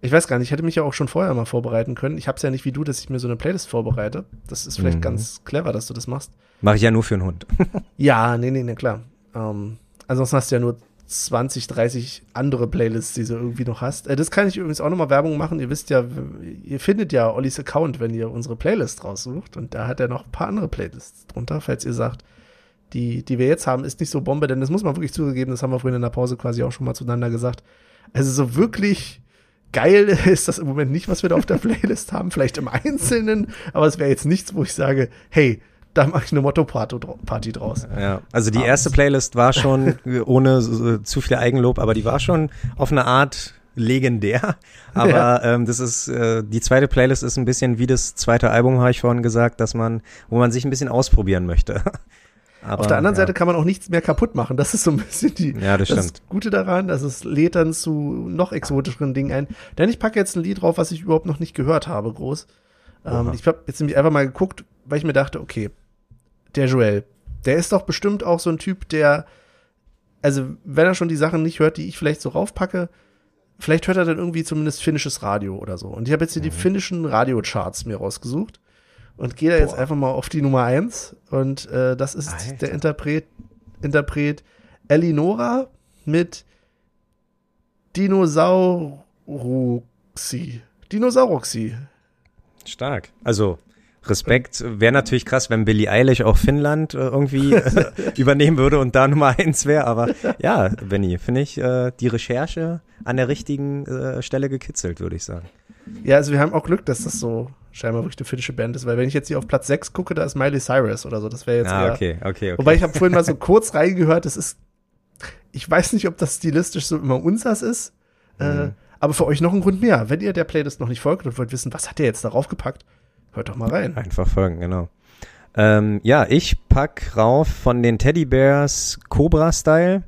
ich weiß gar nicht, ich hätte mich ja auch schon vorher mal vorbereiten können. Ich habe es ja nicht wie du, dass ich mir so eine Playlist vorbereite. Das ist vielleicht Mhm. ganz clever, dass du das machst. Mache ich ja nur für einen Hund. [LAUGHS] Ja, nee, nee, nee, klar. Ähm, ansonsten hast du ja nur 20, 30 andere Playlists, die du irgendwie noch hast. Äh, das kann ich übrigens auch nochmal Werbung machen. Ihr wisst ja, ihr findet ja Ollis Account, wenn ihr unsere Playlist raussucht. Und da hat er noch ein paar andere Playlists drunter, falls ihr sagt, die, die wir jetzt haben, ist nicht so Bombe, denn das muss man wirklich zugegeben, das haben wir vorhin in der Pause quasi auch schon mal zueinander gesagt. Also so wirklich geil [LAUGHS] ist das im Moment nicht, was wir da auf der [LAUGHS] Playlist haben. Vielleicht im Einzelnen, aber es wäre jetzt nichts, wo ich sage, hey, da mache ich eine Motto-Party draus. Ja, also die Abends. erste Playlist war schon [LAUGHS] äh, ohne so- zu viel Eigenlob, aber die war schon auf eine Art legendär. Aber Ja. ähm, das ist äh, die zweite Playlist ist ein bisschen wie das zweite Album, habe ich vorhin gesagt, dass man, wo man sich ein bisschen ausprobieren möchte. Aber, [LAUGHS] Auf der anderen ja. Seite kann man auch nichts mehr kaputt machen. Das ist so ein bisschen die, Ja, das das. Gute daran, dass es lädt dann zu noch exotischeren Dingen ein. Denn ich packe jetzt ein Lied drauf, was ich überhaupt noch nicht gehört habe, groß. Ähm, ich habe jetzt nämlich einfach mal geguckt, weil ich mir dachte, okay, der Joel, der ist doch bestimmt auch so ein Typ, der, also wenn er schon die Sachen nicht hört, die ich vielleicht so raufpacke, vielleicht hört er dann irgendwie zumindest finnisches Radio oder so. Und ich habe jetzt hier die finnischen Radiocharts mir rausgesucht und gehe da jetzt Boah. einfach mal auf die Nummer eins und äh, das ist Alter. der Interpret, Interpret Elinora mit Dinosauruxi. Dinosauruxi. Stark. Also Respekt wäre natürlich krass, wenn Billie Eilish auch Finnland äh, irgendwie äh, [LAUGHS] übernehmen würde und da Nummer eins wäre. Aber ja, Benny, finde ich äh, die Recherche an der richtigen äh, Stelle gekitzelt, würde ich sagen. Ja, also wir haben auch Glück, dass das so scheinbar wirklich eine finnische Band ist, weil wenn ich jetzt hier auf Platz 6 gucke, da ist Miley Cyrus oder so, das wäre jetzt Ah, eher, okay, okay, okay. Wobei ich habe vorhin mal so kurz reingehört, das ist, ich weiß nicht, ob das stilistisch so immer unsers ist, äh, Mhm. aber für euch noch ein Grund mehr. Wenn ihr der Playlist noch nicht folgt und wollt wissen, was hat der jetzt darauf gepackt, hört doch mal rein. Einfach folgen, genau. Ähm, ja, ich pack rauf von den Teddy Bears Cobra Style.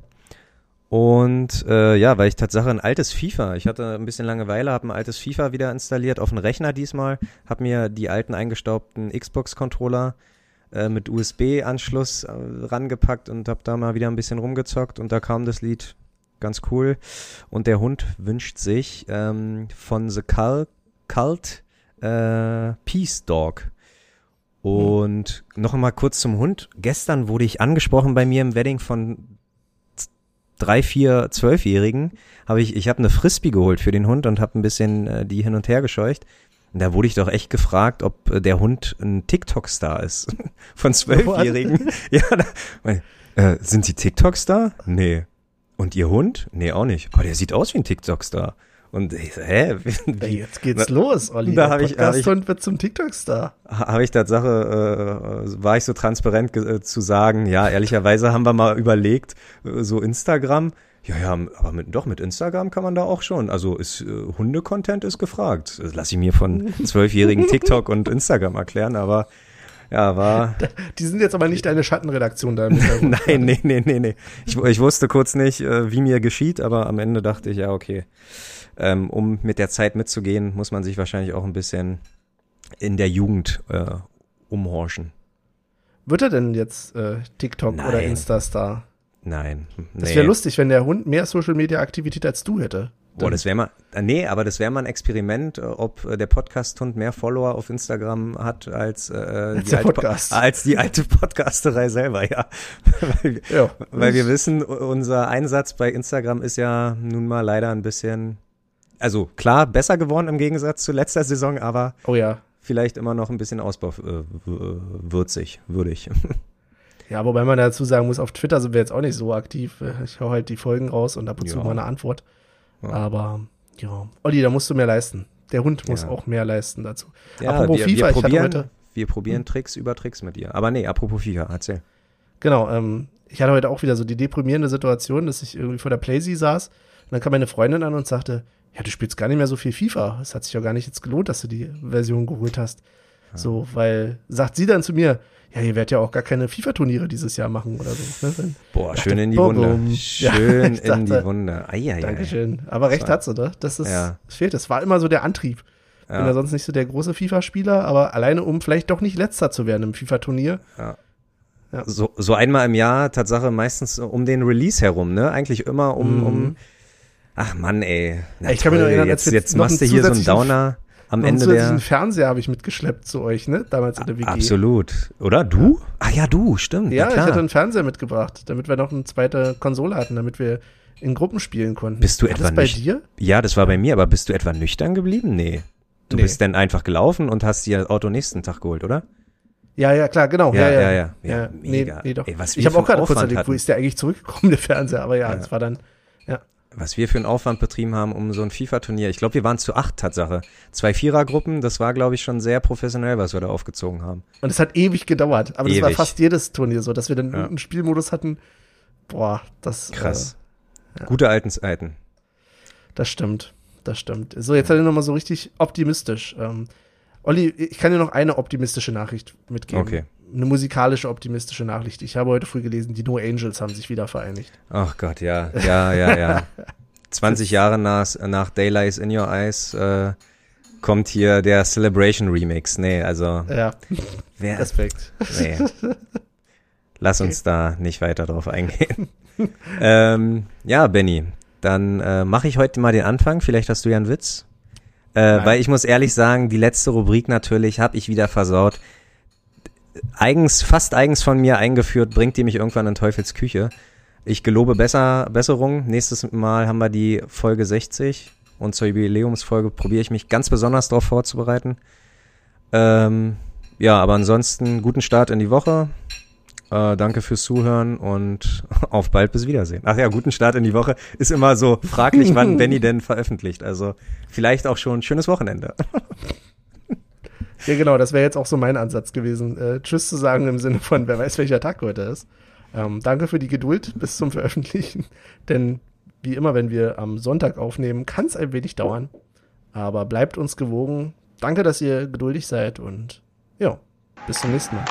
Und äh, ja, weil ich Tatsache ein altes FIFA, ich hatte ein bisschen Langeweile, habe ein altes FIFA wieder installiert auf den Rechner diesmal, habe mir die alten eingestaubten Xbox-Controller äh, mit USB-Anschluss äh, rangepackt und habe da mal wieder ein bisschen rumgezockt und da kam das Lied ganz cool. Und der Hund wünscht sich ähm, von The Cul Cult äh, Peace Dog. Und noch mal kurz zum Hund. Gestern wurde ich angesprochen bei mir im Wedding von drei, vier, zwölfjährigen. Habe ich, ich habe eine Frisbee geholt für den Hund und habe ein bisschen äh, die hin und her gescheucht. Und da wurde ich doch echt gefragt, ob äh, der Hund ein TikTok-Star ist. [LAUGHS] Von zwölfjährigen. [LAUGHS] ja, da, äh, sind Sie TikTok-Star? Nee. Und Ihr Hund? Nee, auch nicht. Aber der sieht aus wie ein TikTok-Star. Und ich so, hä? [LAUGHS] Wie, jetzt geht's los, Olli. Da Der hab ich- hab ich- Podcast-Hund wird zum TikTok-Star. habe ich Tatsache, äh, war ich so transparent äh, zu sagen, ja, ehrlicherweise haben wir mal überlegt, äh, so Instagram, ja, ja, aber mit, doch, mit Instagram kann man da auch schon. Also ist äh, Hunde-Content ist gefragt. Das lasse ich mir von [LAUGHS] zwölfjährigen TikTok und Instagram erklären, aber ja, war. Die sind jetzt aber nicht deine Schattenredaktion da im. [LAUGHS] Nein, nee, nee, nee, nee. Ich, ich wusste kurz nicht, äh, wie mir geschieht, aber am Ende dachte ich, ja, okay. Ähm, um mit der Zeit mitzugehen, muss man sich wahrscheinlich auch ein bisschen in der Jugend äh, umhorchen. Wird er denn jetzt äh, TikTok Nein. oder Insta-Star? Nein. Das nee. wäre lustig, wenn der Hund mehr Social-Media-Aktivität als du hätte. Boah, das wäre mal, äh, nee, aber das wäre mal ein Experiment, äh, ob äh, der Podcast-Hund mehr Follower auf Instagram hat als, äh, Als die alte Podcast. Po- als die alte Podcasterei selber, ja. [LAUGHS] weil, wir- Ja. weil wir wissen, unser Einsatz bei Instagram ist ja nun mal leider ein bisschen, also klar, besser geworden im Gegensatz zu letzter Saison, aber Oh ja. vielleicht immer noch ein bisschen ausbauwürzig, würdig. [LAUGHS] Ja, wobei man dazu sagen muss, auf Twitter sind wir jetzt auch nicht so aktiv. Ich hau halt die Folgen raus und ab und zu Ja. mal eine Antwort. Ja. Aber ja, Olli, da musst du mehr leisten. Der Hund muss Ja. auch mehr leisten dazu. Ja, Apropos wir, FIFA, wir ich hatte probieren, heute- wir probieren Tricks über Tricks mit dir. Aber nee, apropos FIFA, erzähl. Genau, ähm, ich hatte heute auch wieder so die deprimierende Situation, dass ich irgendwie vor der Playsee saß und dann kam meine Freundin an und sagte, ja, du spielst gar nicht mehr so viel FIFA. Es hat sich ja gar nicht jetzt gelohnt, dass du die Version geholt hast. So, weil, sagt sie dann zu mir, ja, ihr werdet ja auch gar keine FIFA-Turniere dieses Jahr machen oder so. Ne? Dann, Boah, dachte, schön in die Wunde. bum. Ja, Schön ich in die dachte, Wunde. Eieiei. Dankeschön. Aber recht hat sie, ne? Das ist, Ja. es fehlt. Es war immer so der Antrieb. Bin ja Ja, sonst nicht so der große FIFA-Spieler, aber alleine um vielleicht doch nicht letzter zu werden im FIFA-Turnier. so, so einmal im Jahr, Tatsache meistens um den Release herum, ne? Eigentlich immer um, Mhm. um ach Mann, ey. Na Ich kann mich noch erinnern, jetzt, jetzt machst du hier so einen Downer am Ende der. Fernseher habe ich mitgeschleppt zu euch, ne? Damals in der WG. Absolut. Oder du? Ah ja, du, stimmt. Ja, ich hatte einen Fernseher mitgebracht, damit wir noch eine zweite Konsole hatten, damit wir in Gruppen spielen konnten. Bist du War etwa das bei nicht- dir? ja, das war bei mir, aber bist du etwa nüchtern geblieben? Nee. Du Nee. bist dann einfach gelaufen und hast dir das Auto nächsten Tag geholt, oder? Ja, ja, klar, genau. Ja, Ja, ja, ja. ja. Ja, nee, mega. nee, doch. Ey, ich habe auch gerade kurz überlegt, wo ist der eigentlich zurückgekommen, der Fernseher? Aber ja, Ja. es war dann, was wir für einen Aufwand betrieben haben um so ein FIFA-Turnier. Ich glaube, wir waren zu acht Tatsache. Zwei Vierergruppen, das war, glaube ich, schon sehr professionell, was wir da aufgezogen haben. und es hat ewig gedauert. Aber das war Ewig. fast jedes Turnier so, dass wir dann Ja. einen Spielmodus hatten. Boah, das, Krass. ja. Gute alten Zeiten. Äh, das stimmt. Das stimmt. So, jetzt seid ihr nochmal so richtig optimistisch. Ähm, Olli, ich kann dir noch eine optimistische Nachricht mitgeben. Okay. Eine musikalische optimistische Nachricht. Ich habe heute früh gelesen, die No Angels haben sich wieder vereinigt. Ach Gott, ja, ja, ja, ja. [LAUGHS] 20 Jahre nach, nach Daylight in Your Eyes äh, kommt hier der Celebration Remix. Nee, also, Ja, wer, Respekt. nee. Lass uns da nicht weiter drauf eingehen. [LAUGHS] ähm, ja, Benny, dann äh, mache ich heute mal den Anfang. Vielleicht hast du ja einen Witz. Äh, weil ich muss ehrlich sagen, die letzte Rubrik natürlich habe ich wieder versaut. Eigens, fast eigens von mir eingeführt, bringt die mich irgendwann in Teufels Küche. Ich gelobe besser, Besserung. Nächstes Mal haben wir die Folge 60 und zur Jubiläumsfolge probiere ich mich ganz besonders darauf vorzubereiten. Ähm, ja, aber ansonsten guten Start in die Woche. Äh, danke fürs Zuhören und [LAUGHS] auf bald bis Wiedersehen. Ach ja, guten Start in die Woche ist immer so fraglich, wann [LAUGHS] Benny denn veröffentlicht. Also vielleicht auch schon ein schönes Wochenende. [LAUGHS] Ja, genau, das wäre jetzt auch so mein Ansatz gewesen. Äh, tschüss zu sagen im Sinne von, wer weiß, welcher Tag heute ist. Ähm, danke für die Geduld bis zum Veröffentlichen. [LAUGHS] Denn wie immer, wenn wir am Sonntag aufnehmen, kann es ein wenig dauern. Aber bleibt uns gewogen. Danke, dass ihr geduldig seid und ja, bis zum nächsten Mal.